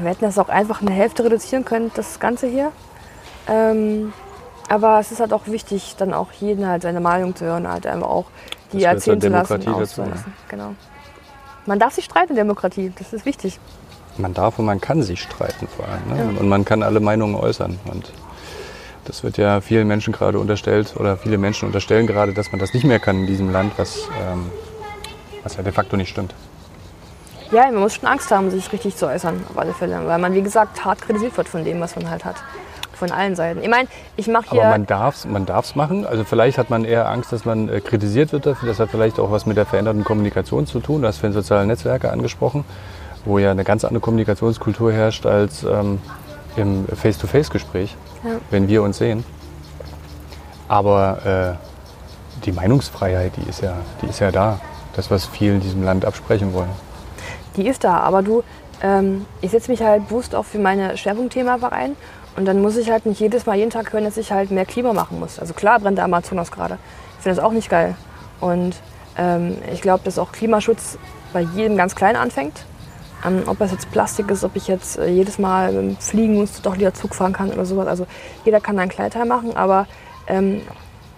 wir hätten das auch einfach eine Hälfte reduzieren können, das Ganze hier. Ähm, aber es ist halt auch wichtig, dann auch jeden halt seine Meinung zu hören, halt einfach auch die Das erzählen zu lassen, dazu, auszulassen. Genau. Man darf sich streiten in Demokratie, das ist wichtig. Man darf und man kann sich streiten vor allem. Ne? Ja. Und man kann alle Meinungen äußern. Und das wird ja vielen Menschen gerade unterstellt oder viele Menschen unterstellen gerade, dass man das nicht mehr kann in diesem Land, was, ähm, was ja de facto nicht stimmt. Ja, man muss schon Angst haben, sich richtig zu äußern, auf alle Fälle. Weil man, wie gesagt, hart kritisiert wird von dem, was man halt hat. Von allen Seiten. Ich meine, ich mache hier. Aber man darf es man darf's machen. Also vielleicht hat man eher Angst, dass man äh, kritisiert wird dafür. Das hat vielleicht auch was mit der veränderten Kommunikation zu tun. Du hast vorhin soziale Netzwerke angesprochen, wo ja eine ganz andere Kommunikationskultur herrscht als ähm, im Face-to-Face-Gespräch, Ja. wenn wir uns sehen. Aber äh, die Meinungsfreiheit, die ist, ja, die ist ja da. Das, was viele in diesem Land absprechen wollen. Die ist da, aber du, ähm, ich setze mich halt bewusst auch für meine Schwerpunktthema ein und dann muss ich halt nicht jedes Mal jeden Tag hören, dass ich halt mehr Klima machen muss. Also klar brennt der Amazonas gerade. Ich finde das auch nicht geil. Und ähm, ich glaube, dass auch Klimaschutz bei jedem ganz klein anfängt. Ähm, ob das jetzt Plastik ist, ob ich jetzt äh, jedes Mal ähm, fliegen muss, doch wieder Zug fahren kann oder sowas. Also jeder kann einen kleinen Teil machen, aber ähm,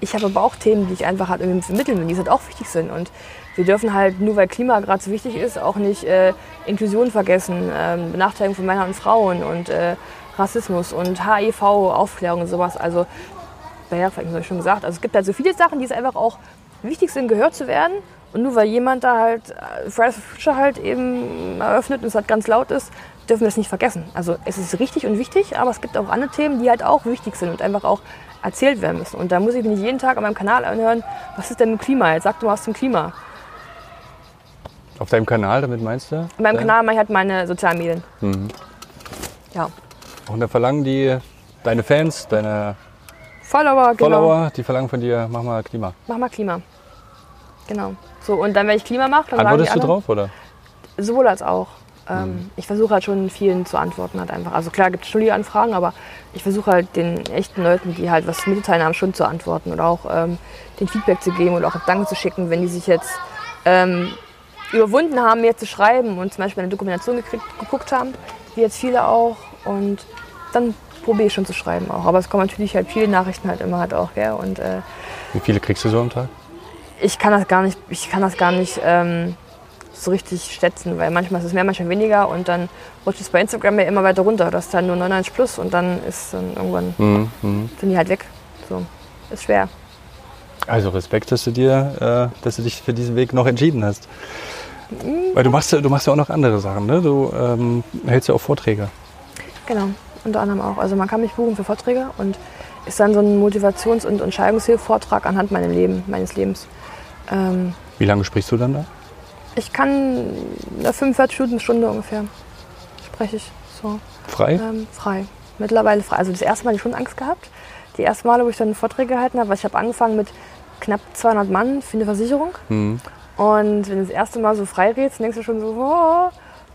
ich habe aber auch Themen, die ich einfach halt irgendwie vermitteln will, die halt auch wichtig sind. Und wir dürfen halt, nur weil Klima gerade so wichtig ist, auch nicht äh, Inklusion vergessen, ähm, Benachteiligung von Männern und Frauen und äh, Rassismus und HIV, Aufklärung und sowas. Also, Barrierefreiheit, habe ich schon gesagt. Also es gibt halt so viele Sachen, die es einfach auch wichtig sind, gehört zu werden. Und nur weil jemand da halt Fridays for Future halt eben eröffnet und es halt ganz laut ist, dürfen wir das nicht vergessen. Also es ist richtig und wichtig, aber es gibt auch andere Themen, die halt auch wichtig sind und einfach auch erzählt werden müssen. Und da muss ich mir nicht jeden Tag an meinem Kanal anhören, was ist denn mit Klima? Jetzt sag du mal was zum Klima. Auf deinem Kanal, damit meinst du? An meinem Ja? Kanal mache ich halt meine sozialen Medien. Mhm. Ja. Und da verlangen die, deine Fans, deine Follower, genau. Follower, die verlangen von dir, mach mal Klima. Mach mal Klima. Genau. So, und dann, wenn ich Klima mache, dann sagen die Antwortest du anderen, drauf, oder? Sowohl als auch. Ähm, Mhm. Ich versuche halt schon vielen zu antworten halt einfach. Also klar gibt es Studieanfragen, aber ich versuche halt den echten Leuten, die halt was mitzuteilen haben, schon zu antworten oder auch ähm, den Feedback zu geben oder auch Danke zu schicken, wenn die sich jetzt ähm, überwunden haben, mir zu schreiben und zum Beispiel eine Dokumentation gekriegt, geguckt haben, wie jetzt viele auch. Und dann probiere ich schon zu schreiben auch. Aber es kommen natürlich halt viele Nachrichten halt immer halt auch, gell? Und äh, Wie viele kriegst du so am Tag? ich kann das gar nicht, ich kann das gar nicht ähm, so richtig schätzen, weil manchmal ist es mehr, manchmal weniger und dann rutscht es bei Instagram ja immer weiter runter. Das ist dann nur 99 plus und dann ist dann irgendwann Mhm. Mhm. sind die halt weg. So, ist schwer. Also Respekt, dass du dir, äh, dass du dich für diesen Weg noch entschieden hast. Weil du machst ja, du machst ja auch noch andere Sachen, ne? Du ähm, hältst ja auch Vorträge. Genau, unter anderem auch. Also man kann mich buchen für Vorträge und ist dann so ein Motivations- und Entscheidungshilfvortrag anhand meines, Leben, meines Lebens. Ähm, Wie lange sprichst du dann da? ich kann na, 45 Minuten, eine Stunde ungefähr spreche ich so Frei? ähm, frei. mittlerweile frei. Also das erste Mal hatte ich schon Angst gehabt. Die ersten Male, wo ich dann Vorträge gehalten habe, weil ich habe angefangen mit knapp 200 Mann für eine Versicherung. Mhm. Und wenn du das erste Mal so frei redest, denkst du schon so, oh.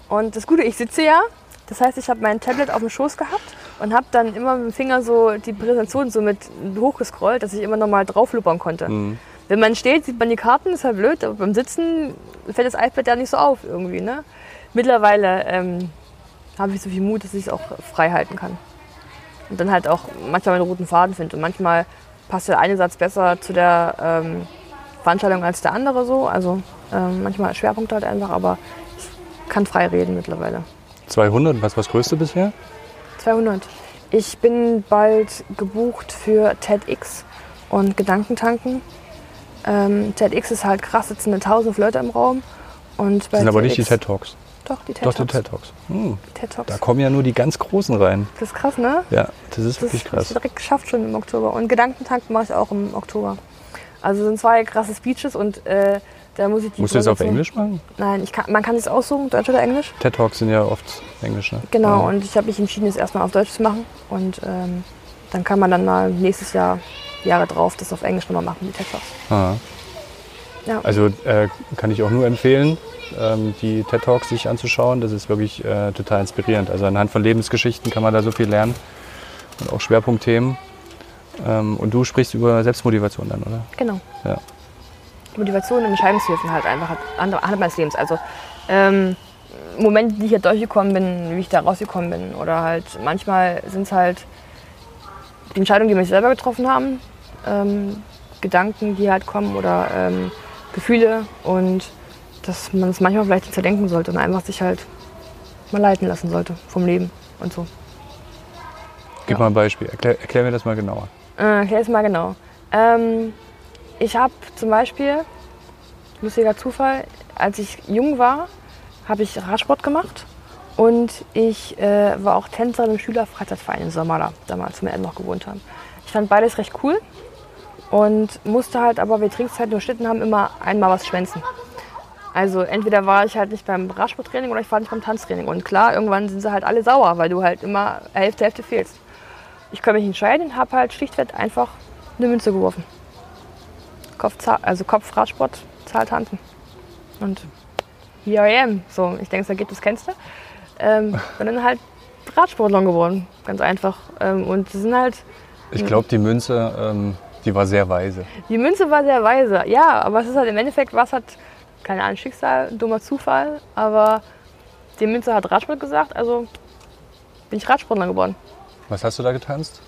Und das Gute, ich sitze ja. Das heißt, ich habe mein Tablet auf dem Schoß gehabt und habe dann immer mit dem Finger so die Präsentation so mit hochgescrollt, dass ich immer noch mal draufluppern konnte. Mhm. Wenn man steht, sieht man die Karten, ist halt blöd, aber beim Sitzen fällt das iPad ja nicht so auf irgendwie. Ne? Mittlerweile ähm, habe ich so viel Mut, dass ich es auch frei halten kann. Und dann halt auch manchmal meinen roten Faden finde. Und manchmal passt der eine Satz besser zu der ähm, Veranstaltung als der andere so. Also ähm, manchmal Schwerpunkt halt einfach, aber ich kann frei reden mittlerweile. 200, was war das größte bisher? 200. Ich bin bald gebucht für TEDx und Gedankentanken. Ähm, TEDx ist halt krass, sitzen eine tausend Leute im Raum. Und bei Das sind aber nicht die TEDx TED Talks. Doch, die TED Doch, die Talks. TED Talks. Hm. TED Talks. Da kommen ja nur die ganz Großen rein. Das ist krass, ne? Ja, das ist Das wirklich krass. direkt geschafft schon im Oktober. Und Gedankentanken mache ich auch im Oktober. Also sind zwei krasse Speeches und äh, da muss ich die Musst du das auf Englisch machen? Nein, ich kann, man kann es aussuchen, Deutsch oder Englisch. TED Talks sind ja oft Englisch, ne? Genau, Ja. und ich habe mich entschieden, es erstmal auf Deutsch zu machen. Und ähm, dann kann man dann mal nächstes Jahr, Jahre drauf, das auf Englisch nochmal machen, die TED Talks. Aha. Ja. Also äh, kann ich auch nur empfehlen, ähm, die TED Talks sich anzuschauen. Das ist wirklich äh, total inspirierend. Also anhand von Lebensgeschichten kann man da so viel lernen und auch Schwerpunktthemen. Ähm, und du sprichst über Selbstmotivation dann, oder? Genau. Ja. Motivation und Entscheidungshilfen halt einfach andere Hand meines Lebens. Also ähm, Momente, die ich halt durchgekommen bin, wie ich da rausgekommen bin. Oder halt manchmal sind es halt die Entscheidungen, die mich selber getroffen haben, ähm, Gedanken, die halt kommen oder ähm, Gefühle und dass man es manchmal vielleicht nicht zerdenken sollte und einfach sich halt mal leiten lassen sollte vom Leben und so. Gib Ja. mal ein Beispiel. Erklär, erklär mir das mal genauer. Äh, erklär es mal genau. Ähm, ich habe zum Beispiel, lustiger Zufall, als ich jung war, habe ich Radsport gemacht und ich äh, war auch Tänzerin im Schülerfreizeitverein in Sommerla, damals, wo wir noch gewohnt haben. Ich fand beides recht cool und musste halt aber, wir Trainingszeiten überschritten haben, immer einmal was schwänzen. Also entweder war ich halt nicht beim Radsporttraining oder ich war nicht beim Tanztraining. Und klar, irgendwann sind sie halt alle sauer, weil du halt immer Hälfte, Hälfte fehlst. Ich kann mich entscheiden und habe halt schlichtweg einfach eine Münze geworfen. Kopf, also Kopf Radsport, Zahl Tanzen. Und here I am. So, ich denke, das Ergebnis kennst du. Ähm, bin dann halt Radsportler geworden, ganz einfach. Ähm, und sind halt, Ich glaube, die Münze, ähm, die war sehr weise. die Münze war sehr weise, ja, aber es ist halt im Endeffekt, was hat, keine Ahnung, Schicksal, dummer Zufall, aber die Münze hat Radsport gesagt, also bin ich Radsportler geworden. Was hast du da getanzt?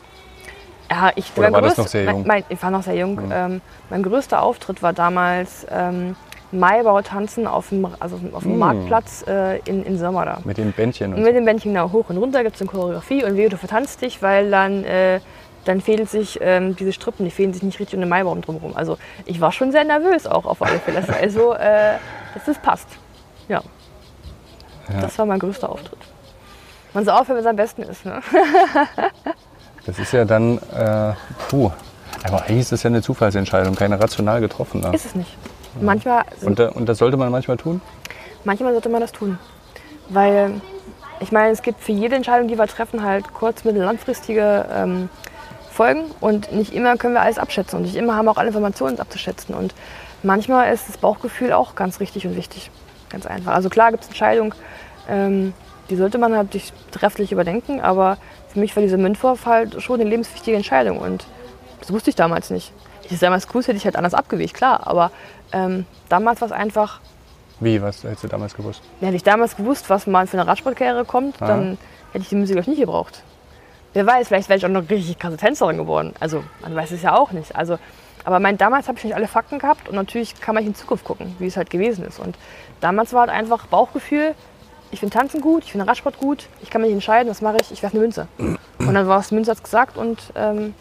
Ja, ich, Oder war das größter- noch sehr jung? Mein, ich war noch sehr jung. Ähm, mein größter Auftritt war damals ähm, Maibautanzen auf dem, also auf dem Mm. Marktplatz äh, in, in Sommerda. Mit den Bändchen und mit dem Bändchen genau hoch und runter gibt es eine Choreografie und wehe, du vertanzt dich, weil dann, äh, dann fehlen sich ähm, diese Strippen, die fehlen sich nicht richtig um den Maibaum drumherum. Also ich war schon sehr nervös auch auf alle Fälle. Also, äh, dass das passt. Ja. Ja. Das war mein größter Auftritt. Man soll aufhören, wenn es am besten ist. Ne? Das ist ja dann, äh, puh. Aber eigentlich ist das ja eine Zufallsentscheidung, keine rational getroffen. Ne? Ist es nicht. Manchmal Und, da- und das sollte man manchmal tun? Manchmal sollte man das tun. Weil ich meine, es gibt für jede Entscheidung, die wir treffen, halt kurz-, mittel-, langfristige ähm, Folgen. Und nicht immer können wir alles abschätzen. Und nicht immer haben wir auch alle Informationen abzuschätzen. Und manchmal ist das Bauchgefühl auch ganz richtig und wichtig. Ganz einfach. Also klar gibt es Entscheidungen, ähm, die sollte man halt trefflich überdenken. Aber für mich war dieser Münzwurf halt schon eine lebenswichtige Entscheidung. Und das wusste ich damals nicht. Ich es damals gewusst hätte ich halt anders abgewegt, klar. Aber ähm, damals war es einfach, Wie, was hättest du damals gewusst? ja, hätte ich damals gewusst, was mal für eine Radsportkarriere kommt, Ah. dann hätte ich die Musik euch nicht gebraucht. Wer weiß, vielleicht wäre ich auch noch richtig krasse Tänzerin geworden. Also, man weiß es ja auch nicht. Also, aber mein, damals habe ich nicht alle Fakten gehabt und natürlich kann man in Zukunft gucken, wie es halt gewesen ist. Und damals war halt einfach Bauchgefühl, ich finde Tanzen gut, ich finde Radsport gut, ich kann mich entscheiden, was mache ich, ich werfe eine Münze. Und dann war es Münze hat's gesagt und ähm,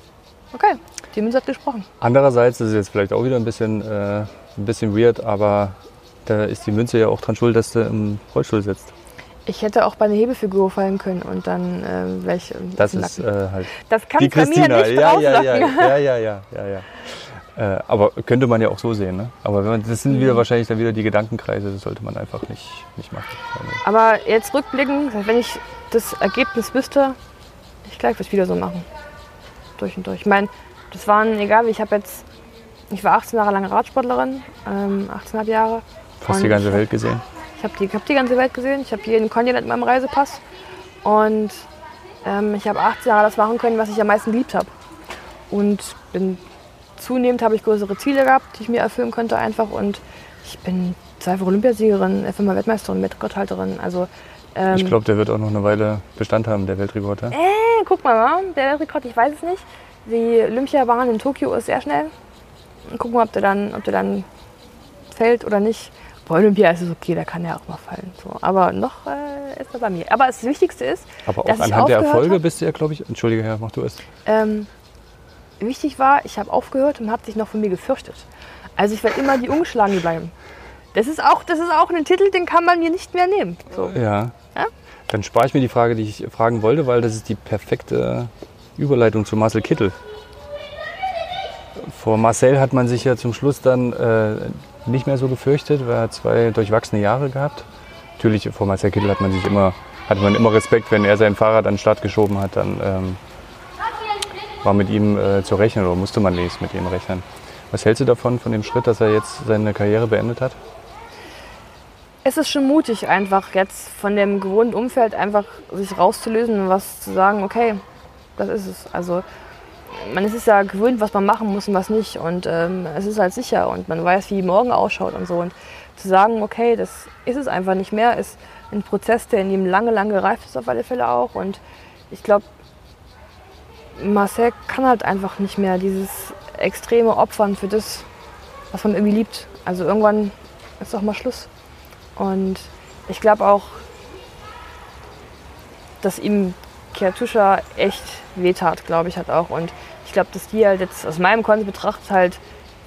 okay, die Münze hat gesprochen. Andererseits ist es jetzt vielleicht auch wieder ein bisschen, äh, ein bisschen weird, aber da ist die Münze ja auch dran schuld, dass du im Rollstuhl sitzt. Ich hätte auch bei einer Hebefigur fallen können und dann ähm, wäre ich Das ist äh, halt Das kann bei mir nicht Ja, ja, ja, ja, ja, ja, ja, ja. Äh, aber könnte man ja auch so sehen. Ne? Aber wenn man, das sind Mhm. wieder wahrscheinlich dann wieder die Gedankenkreise, das sollte man einfach nicht, nicht machen. Aber jetzt rückblickend, wenn ich das Ergebnis wüsste, ich Ich glaube, ich würde es wieder so machen. Durch und durch. Ich meine, das waren, egal wie, ich habe jetzt, ich war 18 Jahre lang Radsportlerin, ähm, 18,5 Jahre. Fast die ganze Welt gesehen. Ich habe die, hab die ganze Welt gesehen. Ich habe jeden Kontinent in meinem Reisepass. Und ähm, ich habe 18 Jahre das machen können, was ich am meisten geliebt habe. Und bin zunehmend habe ich größere Ziele gehabt, die ich mir erfüllen konnte einfach. Und ich bin zweifach Olympiasiegerin, F1 Weltmeisterin, Weltrekordhalterin. Also ähm, Ich glaube, der wird auch noch eine Weile Bestand haben, der Weltrekord. ja? äh, guck mal, mal, der Weltrekord, ich weiß es nicht. Die Olympiabahn in Tokio ist sehr schnell. Gucken wir, ob der dann, ob der dann fällt oder nicht. Bei Olympia ist es okay, da kann er auch mal fallen. So. Aber noch äh, ist er bei mir. Aber das Wichtigste ist, Aber auch dass anhand der Erfolge hab. bist du ja, glaube ich. Entschuldige, Herr, mach du es. ähm, wichtig war, ich habe aufgehört und habe sich noch von mir gefürchtet. Also ich werde immer die Ungeschlagene bleiben. Das ist, auch, das ist auch ein Titel, den kann man mir nicht mehr nehmen. So. Ja. Ja? Dann spare ich mir die Frage, die ich fragen wollte, weil das ist die perfekte Überleitung zu Marcel Kittel. Vor Marcel hat man sich ja zum Schluss dann äh, nicht mehr so gefürchtet, weil er zwei durchwachsene Jahre gehabt. Natürlich, vor Marcel Kittel hat man sich immer, hatte man immer Respekt, wenn er sein Fahrrad an den Start geschoben hat, dann ähm, war mit ihm äh, zu rechnen oder musste man nicht mit ihm rechnen. Was hältst du davon, von dem Schritt, dass er jetzt seine Karriere beendet hat? Es ist schon mutig, einfach jetzt von dem gewohnten Umfeld einfach sich rauszulösen und was zu sagen, okay, das ist es. Also man ist es ja gewöhnt, was man machen muss und was nicht. Und ähm, es ist halt sicher und man weiß, wie morgen ausschaut und so. Und zu sagen, okay, das ist es einfach nicht mehr, ist ein Prozess, der in ihm lange, lange gereift ist auf alle Fälle auch. Und ich glaube, Marcel kann halt einfach nicht mehr dieses extreme Opfern für das, was man irgendwie liebt. Also irgendwann ist doch mal Schluss. Und ich glaube auch, dass ihm Kiatusha echt wehtat, glaube ich, hat auch. Und ich glaube, dass die halt jetzt aus meinem Kontext betrachtet halt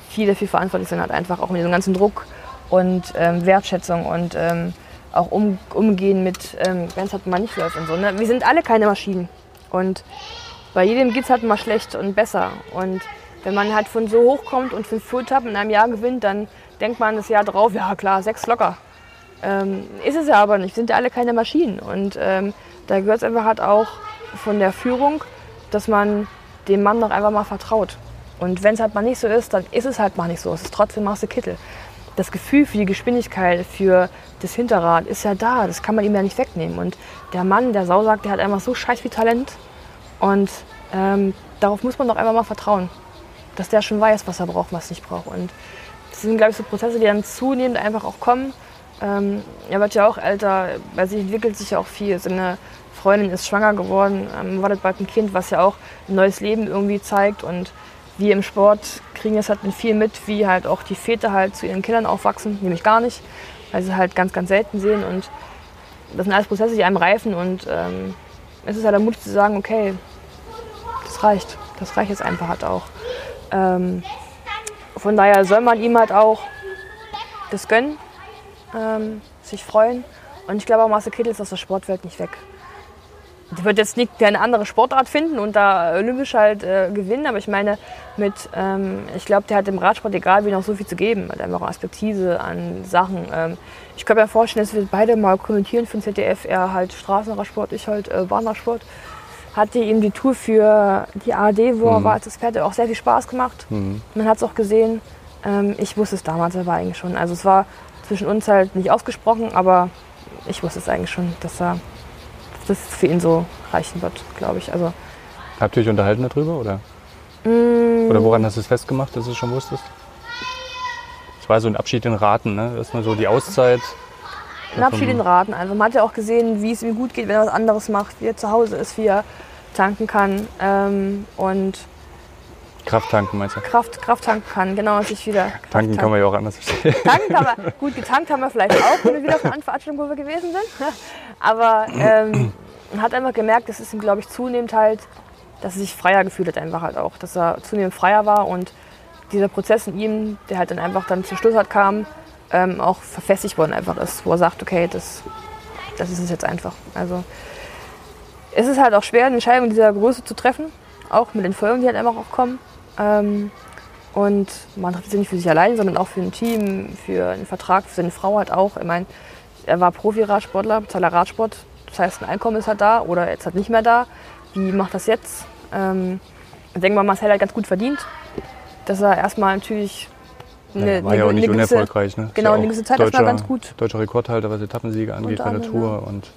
viel dafür verantwortlich sind, halt einfach auch mit diesem ganzen Druck und ähm, Wertschätzung und ähm, auch um, umgehen mit, ähm, wenn es halt mal nicht läuft und so. Ne? Wir sind alle keine Maschinen. Und bei jedem geht es halt mal schlecht und besser. Und wenn man halt von so hoch kommt und fünf Fulltap in einem Jahr gewinnt, dann denkt man das Jahr drauf, ja klar, sechs locker. Ähm, ist es ja aber nicht. Sind ja alle keine Maschinen. Und ähm, da gehört es einfach halt auch von der Führung, dass man dem Mann doch einfach mal vertraut. Und wenn es halt mal nicht so ist, dann ist es halt mal nicht so. Es ist trotzdem Marcel Kittel. Das Gefühl für die Geschwindigkeit, für das Hinterrad ist ja da. Das kann man ihm ja nicht wegnehmen. Und der Mann, der Sau sagt, der hat einfach so scheiß viel Talent. Und ähm, darauf muss man doch einfach mal vertrauen. Dass der schon weiß, was er braucht, was nicht braucht. Und das sind, glaube ich, so Prozesse, die dann zunehmend einfach auch kommen. Ähm, er wird ja auch älter, bei sich entwickelt sich ja auch viel. Seine Freundin ist schwanger geworden, ähm, wartet bald ein Kind, was ja auch ein neues Leben irgendwie zeigt. Und wir im Sport kriegen jetzt halt viel mit, wie halt auch die Väter halt zu ihren Kindern aufwachsen, nämlich gar nicht, weil sie halt ganz, ganz selten sehen. Und das sind alles Prozesse, die einem reifen. Und ähm, es ist halt der Mut zu sagen, okay, das reicht. Das reicht jetzt einfach halt auch. Ähm, von daher soll man ihm halt auch das gönnen, ähm, sich freuen. Und ich glaube auch, Marcel Kittel ist aus der Sportwelt nicht weg. Der wird jetzt nicht eine andere Sportart finden und da olympisch halt äh, gewinnen, aber ich meine, mit, ähm, ich glaube, der hat im Radsport, egal wie, noch so viel zu geben. Hat einfach Aspektise an Sachen. Ähm, ich könnte mir vorstellen, dass wir beide mal kommentieren für den ZDF. Er halt Straßenradsport, ich halt äh, Bahnradsport. Hatte ihm die Tour für die ARD, wo er war als Experte, auch sehr viel Spaß gemacht. Man hat es auch gesehen. Ähm, ich wusste es damals aber eigentlich schon. Also es war zwischen uns halt nicht ausgesprochen, aber ich wusste es eigentlich schon, dass er das für ihn so reichen wird, glaube ich. Also Habt ihr euch unterhalten darüber? Oder, Mm. oder woran hast du es festgemacht, dass du es schon wusstest? Es war so ein Abschied in Raten, ne? Erstmal so die Auszeit. Ein Abschied in Raten. Also man hat ja auch gesehen, wie es ihm gut geht, wenn er was anderes macht, wie er zu Hause ist, wie er tanken kann ähm, und Kraft tanken, meinst du? Kraft, Kraft tanken kann. Genau, sich wieder Kraft Tanken kann man ja auch anders verstehen. Tanken kann man, gut, getankt haben wir vielleicht auch, wenn wir wieder auf einer Veranstaltung, wo wir gewesen sind. Aber ähm, man hat einfach gemerkt, das ist ihm, glaube ich, zunehmend halt, dass er sich freier gefühlt hat einfach halt auch. Dass er zunehmend freier war und dieser Prozess in ihm, der halt dann einfach dann zum Schluss halt kam, ähm, auch verfestigt worden einfach ist, wo er sagt, okay, das, das ist es jetzt einfach. Also es ist halt auch schwer, eine Entscheidung dieser Größe zu treffen, auch mit den Folgen, die halt einfach auch kommen. Ähm, und man trifft sie nicht für sich allein, sondern auch für ein Team, für einen Vertrag, für seine Frau halt auch. Ich meine, er war Profi-Radsportler, bezahler Radsport. Das heißt, ein Einkommen ist halt da oder jetzt halt nicht mehr da. wie macht das jetzt? Ähm, ich denke mal, Marcel hat ganz gut verdient, dass er erstmal natürlich ja, war ja auch nicht eine gewisse- unerfolgreich. Ne? Genau, eine gewisse Zeit erstmal deutscher- ganz gut. Deutscher Rekordhalter, was Etappensiege angeht bei der Tour. Und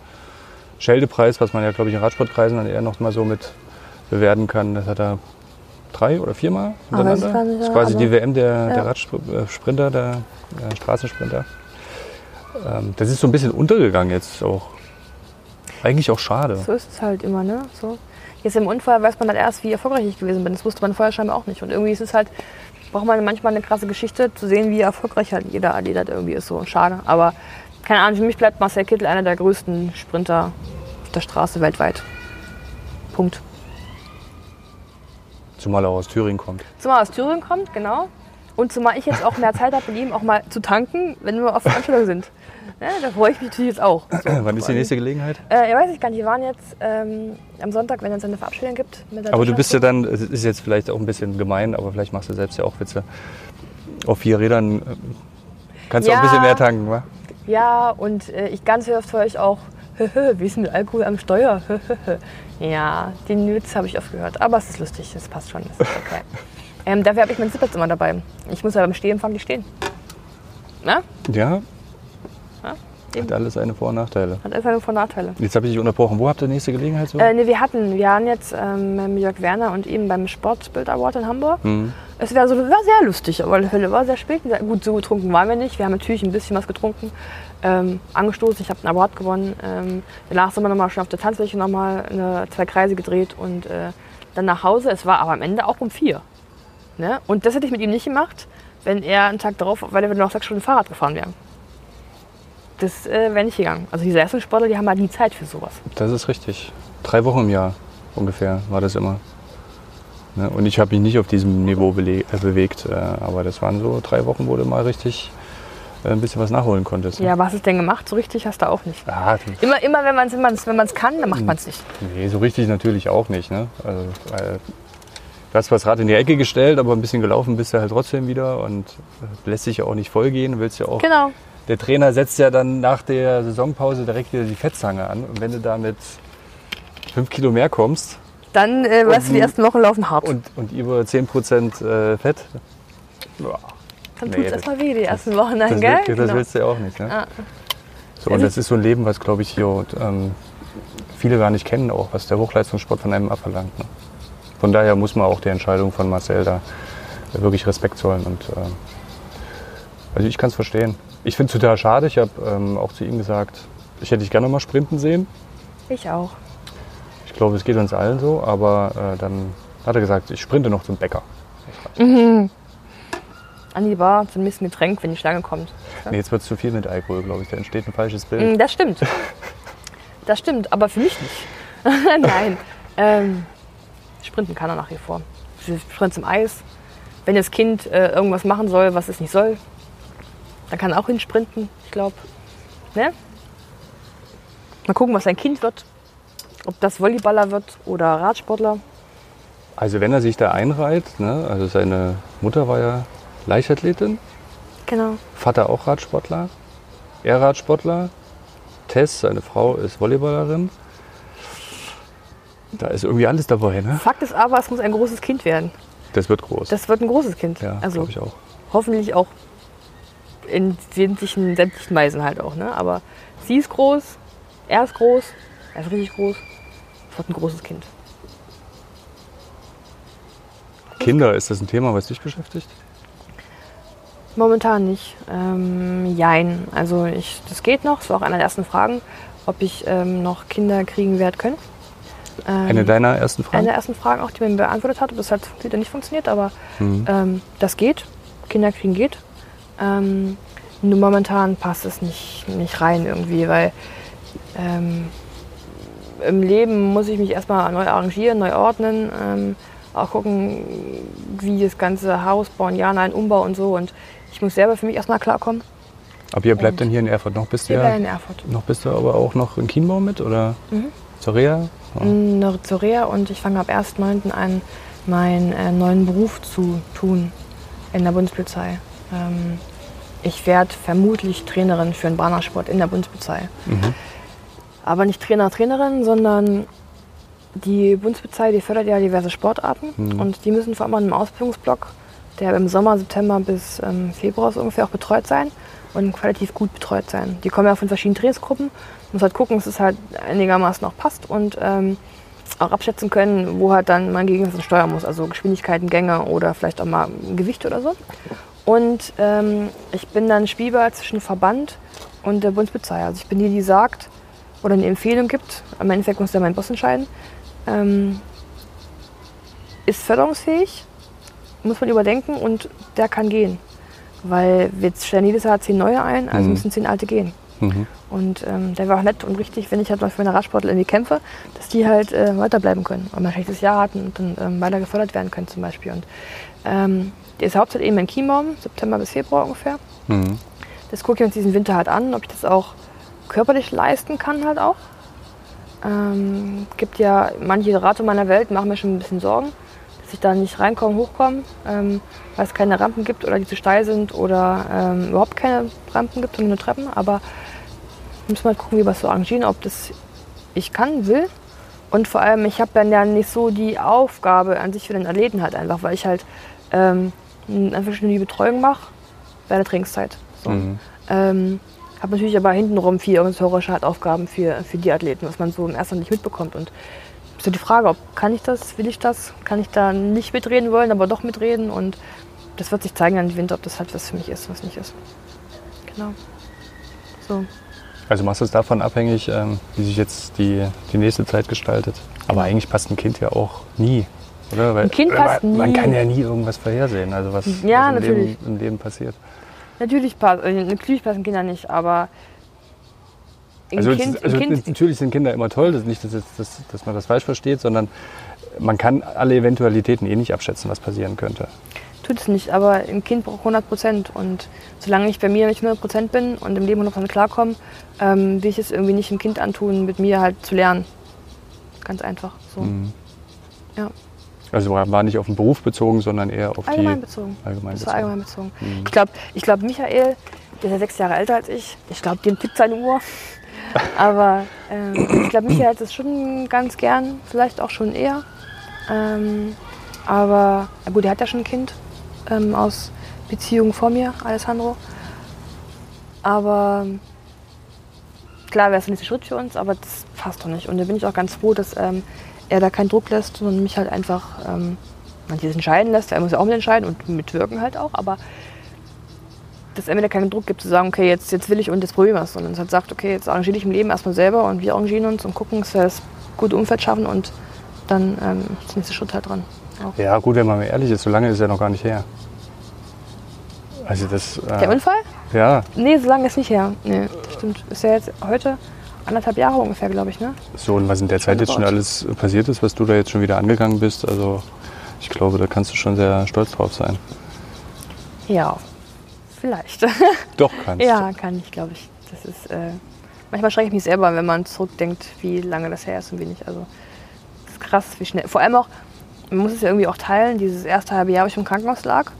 Scheldepreis, was man ja, glaube ich, in Radsportkreisen dann eher noch mal so mit bewerten kann, das hat er drei oder viermal Ah, hintereinander. nicht, das ist quasi die WM der, Ja. der Radsprinter, der äh, Straßensprinter. Ähm, das ist so ein bisschen untergegangen jetzt auch. Eigentlich auch schade. So ist es halt immer, ne? So. Jetzt im Unfall weiß man halt erst, wie erfolgreich ich gewesen bin. Das wusste man vorher scheinbar auch nicht. Und irgendwie ist es halt, braucht man manchmal eine krasse Geschichte, zu sehen, wie erfolgreich halt jeder Athlet irgendwie ist. So schade. Aber keine Ahnung, für mich bleibt Marcel Kittel einer der größten Sprinter auf der Straße weltweit. Punkt. Zumal er aus Thüringen kommt. Zumal er aus Thüringen kommt, genau. Und zumal ich jetzt auch mehr Zeit habe, mit ihm auch mal zu tanken, wenn wir auf Veranstaltungen sind. Ja, da freue ich mich natürlich jetzt auch. So, Wann ist die nächste Gelegenheit? Äh, ja, weiß ich gar nicht. Wir waren jetzt ähm, am Sonntag, wenn es eine Verabschiedung gibt. Aber du bist ja dann, es ist jetzt vielleicht auch ein bisschen gemein, aber vielleicht machst du selbst ja auch Witze. Auf vier Rädern äh, kannst du auch ein bisschen mehr tanken, wa? Ja, und äh, ich ganz oft höre ich auch, wie ist denn mit Alkohol am Steuer? ja, den Witz habe ich oft gehört. Aber es ist lustig, das passt schon. Das ist okay. ähm, dafür habe ich meinen Sitzplatz immer dabei. Ich muss ja beim Stehempfang nicht stehen. Na? Ja, eben. hat alles seine Vor- und Nachteile. Hat einfach nur Vor- und Nachteile. Jetzt habe ich dich unterbrochen. Wo habt ihr nächste Gelegenheit so? Äh, ne, wir hatten, wir waren jetzt ähm, mit Jörg Werner und ihm beim Sportbild Award in Hamburg. Mhm. Es war, so, war sehr lustig, aber die Hölle war sehr spät. Gut, so getrunken waren wir nicht. Wir haben natürlich ein bisschen was getrunken, ähm, angestoßen. Ich habe einen Award gewonnen. Ähm, danach sind wir nochmal schon auf der Tanzfläche nochmal eine, zwei Kreise gedreht und äh, dann nach Hause. Es war aber am Ende auch um vier. Ne? Und das hätte ich mit ihm nicht gemacht, wenn er einen Tag darauf, weil er noch sechs Stunden Fahrrad gefahren wäre. Das äh, wäre nicht gegangen. Also diese ersten Sportler, die haben halt nie Zeit für sowas. Das ist richtig. Drei Wochen im Jahr ungefähr war das immer. Ne? Und ich habe mich nicht auf diesem Niveau äh, bewegt. Äh, aber das waren so drei Wochen, wo du mal richtig äh, ein bisschen was nachholen konntest. ne? Ja, was ist denn gemacht? So richtig hast du auch nicht. Ah, Immer, immer wenn man es wenn man's, wenn man's kann, dann macht man es nicht. nee, so richtig natürlich auch nicht. Ne? Also, du hast zwar das Rad in die Ecke gestellt, aber ein bisschen gelaufen bist du halt trotzdem wieder und äh, lässt sich ja auch nicht vollgehen. Willst ja auch Genau. Der Trainer setzt ja dann nach der Saisonpause direkt wieder die Fettzange an. Und wenn du da mit fünf Kilo mehr kommst Dann äh, weißt du, die ersten Wochen laufen hart. und, und über 10% äh, Fett, ja, dann nee, tut es erstmal weh, die ersten Wochen dann, das, gell? das Genau. willst du ja auch nicht. Ne? Ah. So, und das ist so ein Leben, was, glaube ich, hier ähm, viele gar nicht kennen, auch was der Hochleistungssport von einem abverlangt. Ne? Von daher muss man auch der Entscheidung von Marcel da wirklich Respekt zollen. Und, äh, also ich kann es verstehen. Ich finde es total schade. Ich habe ähm, auch zu ihm gesagt, ich hätte dich gerne mal sprinten sehen. Ich auch. Ich glaube, es geht uns allen so, aber äh, dann hat er gesagt, ich sprinte noch zum Bäcker. An die Bar zum nächsten Getränk, wenn die Schlange kommt. Nee, jetzt wird es zu viel mit Alkohol, glaube ich. Da entsteht ein falsches Bild. Mm, Das stimmt. Das stimmt, aber für mich nicht. Nein. Ähm, sprinten kann er nach wie vor. Sprint zum Eis. Wenn das Kind äh, irgendwas machen soll, was es nicht soll, dann kann er auch hinsprinten, ich glaube. Ne? Mal gucken, was sein Kind wird. Ob das Volleyballer wird oder Radsportler. Also wenn er sich da einreiht, ne, also seine Mutter war ja Leichtathletin, Genau. Vater auch Radsportler, er Radsportler, Tess, seine Frau, ist Volleyballerin. Da ist irgendwie alles dabei, ne? Fakt ist aber, es muss ein großes Kind werden. Das wird groß. Das wird ein großes Kind. ja, also glaube ich auch. hoffentlich auch in sämtlichen, sämtlichen Weisen halt auch. Ne? Aber sie ist groß, er ist groß, er ist richtig groß. Es wird ein großes Kind. Kinder, ist das ein Thema, was dich beschäftigt? Momentan nicht. Ähm, jein. Also ich, das geht noch. Das war auch eine der ersten Fragen, ob ich ähm, noch Kinder kriegen werde können. Ähm, Eine deiner ersten eine Fragen? der ersten Fragen auch, die man beantwortet hat, ob das halt funktioniert oder nicht funktioniert, aber Mhm. ähm, das geht. Kinder kriegen geht. Ähm, nur momentan passt es nicht, nicht rein irgendwie, weil ähm, im Leben muss ich mich erstmal neu arrangieren, neu ordnen, ähm, auch gucken, wie das ganze Haus bauen, ja, nein, Umbau und so. Und ich muss selber für mich erstmal klarkommen. Aber ihr bleibt Und- dann hier in Erfurt. Noch bist du Ich ja, bin in Erfurt. noch bist du aber auch noch in Chiembau mit oder Mhm. Zur Reha und ich fange ab 1.9. an, meinen äh, neuen Beruf zu tun in der Bundespolizei. Ähm, ich werde vermutlich Trainerin für den Bahnersport in der Bundespolizei. Mhm. Aber nicht Trainer, Trainerin, sondern Die Bundespolizei, die fördert ja diverse Sportarten Mhm. und die müssen vor allem einem Ausbildungsblock, der im Sommer, September bis ähm, Februar so ungefähr auch betreut sein und relativ gut betreut sein. Die kommen ja von verschiedenen Trainingsgruppen, muss halt gucken, dass es halt einigermaßen auch passt und ähm, auch abschätzen können, wo halt dann man gegen was steuern muss, also Geschwindigkeiten, Gänge oder vielleicht auch mal Gewicht oder so. Und ähm, ich bin dann Spielball zwischen Verband und der Bundespolizei. Also ich bin die, die sagt oder eine Empfehlung gibt. Am Endeffekt muss der mein Boss entscheiden. Ähm, ist förderungsfähig, muss man überdenken und der kann gehen. Weil wir stellen jedes Jahr zehn neue ein, also Mhm. müssen zehn alte gehen. Mhm. Und ähm, der war auch nett und richtig, wenn ich halt mal für meine Radsportler irgendwie kämpfe, dass die halt äh, weiterbleiben können und mal ein schlechtes Jahr hatten und dann ähm, weiter gefördert werden können zum Beispiel. Und ähm, die ist Hauptzeit eben in Chiembaum, September bis Februar ungefähr. Mhm. Das gucke ich uns diesen Winter halt an, ob ich das auch körperlich leisten kann halt auch. Ähm, gibt ja manche Rate meiner Welt machen mir schon ein bisschen Sorgen, dass ich da nicht reinkomme, hochkomme, ähm, weil es keine Rampen gibt oder die zu steil sind oder ähm, überhaupt keine Rampen gibt und nur Treppen. Aber muss mal gucken, wie wir es so arrangieren, ob das ich kann, will. Und vor allem, ich habe dann ja nicht so die Aufgabe an sich für den Athleten halt einfach, weil ich halt ähm, einfach schon die Betreuung mache bei der Trainingszeit. So. Mhm. Ähm, habe natürlich aber hintenrum viel organisatorische halt Aufgaben für, für die Athleten, was man so im ersten nicht mitbekommt. Und so die Frage, ob kann ich das, will ich das, kann ich da nicht mitreden wollen, aber doch mitreden und das wird sich zeigen an Winter, ob das halt was für mich ist, was nicht ist. Genau. So. Also machst du es davon abhängig, ähm, wie sich jetzt die, die nächste Zeit gestaltet. Aber eigentlich passt ein Kind ja auch nie. Oder? Weil, Ein Kind passt man, Man nie. kann ja nie irgendwas vorhersehen, also was, Ja, was im, natürlich. Leben, im Leben passiert. Natürlich, pass, äh, natürlich passen Kinder nicht, aber Also, Kind, also natürlich sind Kinder immer toll, das ist nicht, dass, jetzt- dass, dass man das falsch versteht, sondern man kann alle Eventualitäten eh nicht abschätzen, was passieren könnte. Tut es nicht, aber ein Kind braucht 100 Prozent. Und solange ich bei mir nicht 100 Prozent bin und im Leben 100 Prozent klarkomme, ähm, will ich es irgendwie nicht dem Kind antun, mit mir halt zu lernen. Ganz einfach. So. Mhm. Ja. Also war nicht auf den Beruf bezogen, sondern eher auf Allgemein die bezogen. allgemein Das bezogen. war allgemein bezogen. Mhm. Ich glaube, ich glaub, Michael, der ist ja sechs Jahre älter als ich, ich glaube, dem tickt seine Uhr. Aber ähm, ich glaube, Michael hat es schon ganz gern, vielleicht auch schon eher. Ähm, aber gut, er hat ja schon ein Kind ähm, aus Beziehung vor mir, Alessandro. Aber klar wäre es der nächste Schritt für uns, aber das passt doch nicht. Und da bin ich auch ganz froh, dass ähm, er da keinen Druck lässt, sondern mich halt einfach ähm, manches entscheiden lässt. Er muss ja auch mit entscheiden und mitwirken halt auch, aber dass er mir da keinen Druck gibt, zu sagen, okay, jetzt, jetzt will ich und jetzt probieren wir es, sondern es halt sagt, okay, jetzt arrangiere dich im Leben erstmal selber und wir arrangieren uns und gucken, dass wir das gute Umfeld schaffen und dann ähm, ist der nächste Schritt halt dran. Auch. Ja, gut, wenn man mal ehrlich ist, so lange ist er noch gar nicht her. Also das. Der Äh, Unfall? ja, Nee, so lange ist nicht her. Nee, das stimmt. Ist ja jetzt heute anderthalb Jahre ungefähr, glaube ich, ne? so und was in der Zeit jetzt schon alles passiert ist, was du da jetzt schon wieder angegangen bist, also ich glaube, da kannst du schon sehr stolz drauf sein. Ja, vielleicht. Doch kannst ja, kann ich, glaube ich. Das ist, äh, manchmal schrecke ich mich selber, wenn man zurückdenkt, wie lange das her ist und wie nicht. Also, das ist krass, wie schnell. Vor allem auch, man muss es ja irgendwie auch teilen, dieses erste halbe Jahr, wo ich im Krankenhaus lag.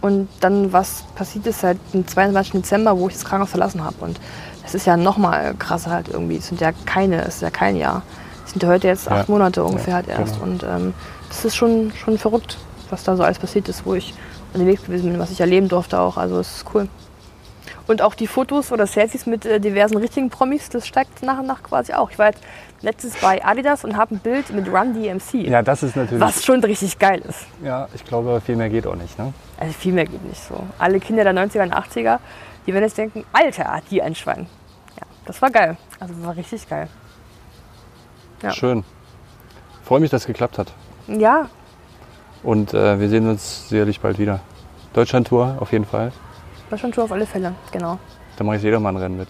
Und dann, was passiert ist seit dem 22. Dezember, wo ich das Krankenhaus verlassen habe. Und das ist ja nochmal krasser halt irgendwie. Es sind ja keine, es ist ja kein Jahr. Es sind ja heute jetzt acht Ja. Monate ungefähr Ja, halt erst. genau. Und ähm, das ist schon, schon verrückt, was da so alles passiert ist, wo ich unterwegs gewesen bin, was ich erleben durfte auch. Also es ist cool. Und auch die Fotos oder Selfies mit äh, diversen richtigen Promis, das steigt nach und nach quasi auch. Ich war jetzt letztens bei Adidas und habe ein Bild mit Run DMC, Ja, das ist natürlich. was schon richtig geil ist. Ja, ich glaube, viel mehr geht auch nicht. Ne? Also viel mehr geht nicht so. Alle Kinder der 90er und 80er, die werden jetzt denken, Alter, hat die ein Schwein. Ja, das war geil. Also war richtig geil. Ja. Schön. Freue mich, dass es geklappt hat. Ja, Und äh, wir sehen uns sicherlich bald wieder. Deutschland-Tour auf jeden Fall. War schon Tour auf alle Fälle, genau. Da mache ich Jedermann-Rennen mit.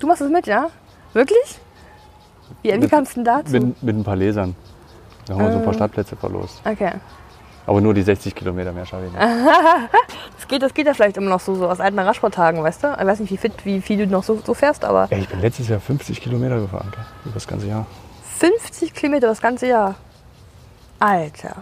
Du machst es mit, ja? Wirklich? Wie, wie kamst du denn dazu? Mit, mit ein paar Lesern. Da haben wir so ein paar Ah. Startplätze verlost. Okay. Aber nur die 60 Kilometer mehr schaffe ich nicht. Das geht, das geht ja vielleicht immer noch so, so aus alten Radsporttagen, weißt du? Ich weiß nicht, wie fit, wie viel du noch so, so fährst, aber Ey, ich bin letztes Jahr 50 Kilometer gefahren, gell? über das ganze Jahr. 50 Kilometer das ganze Jahr. Alter.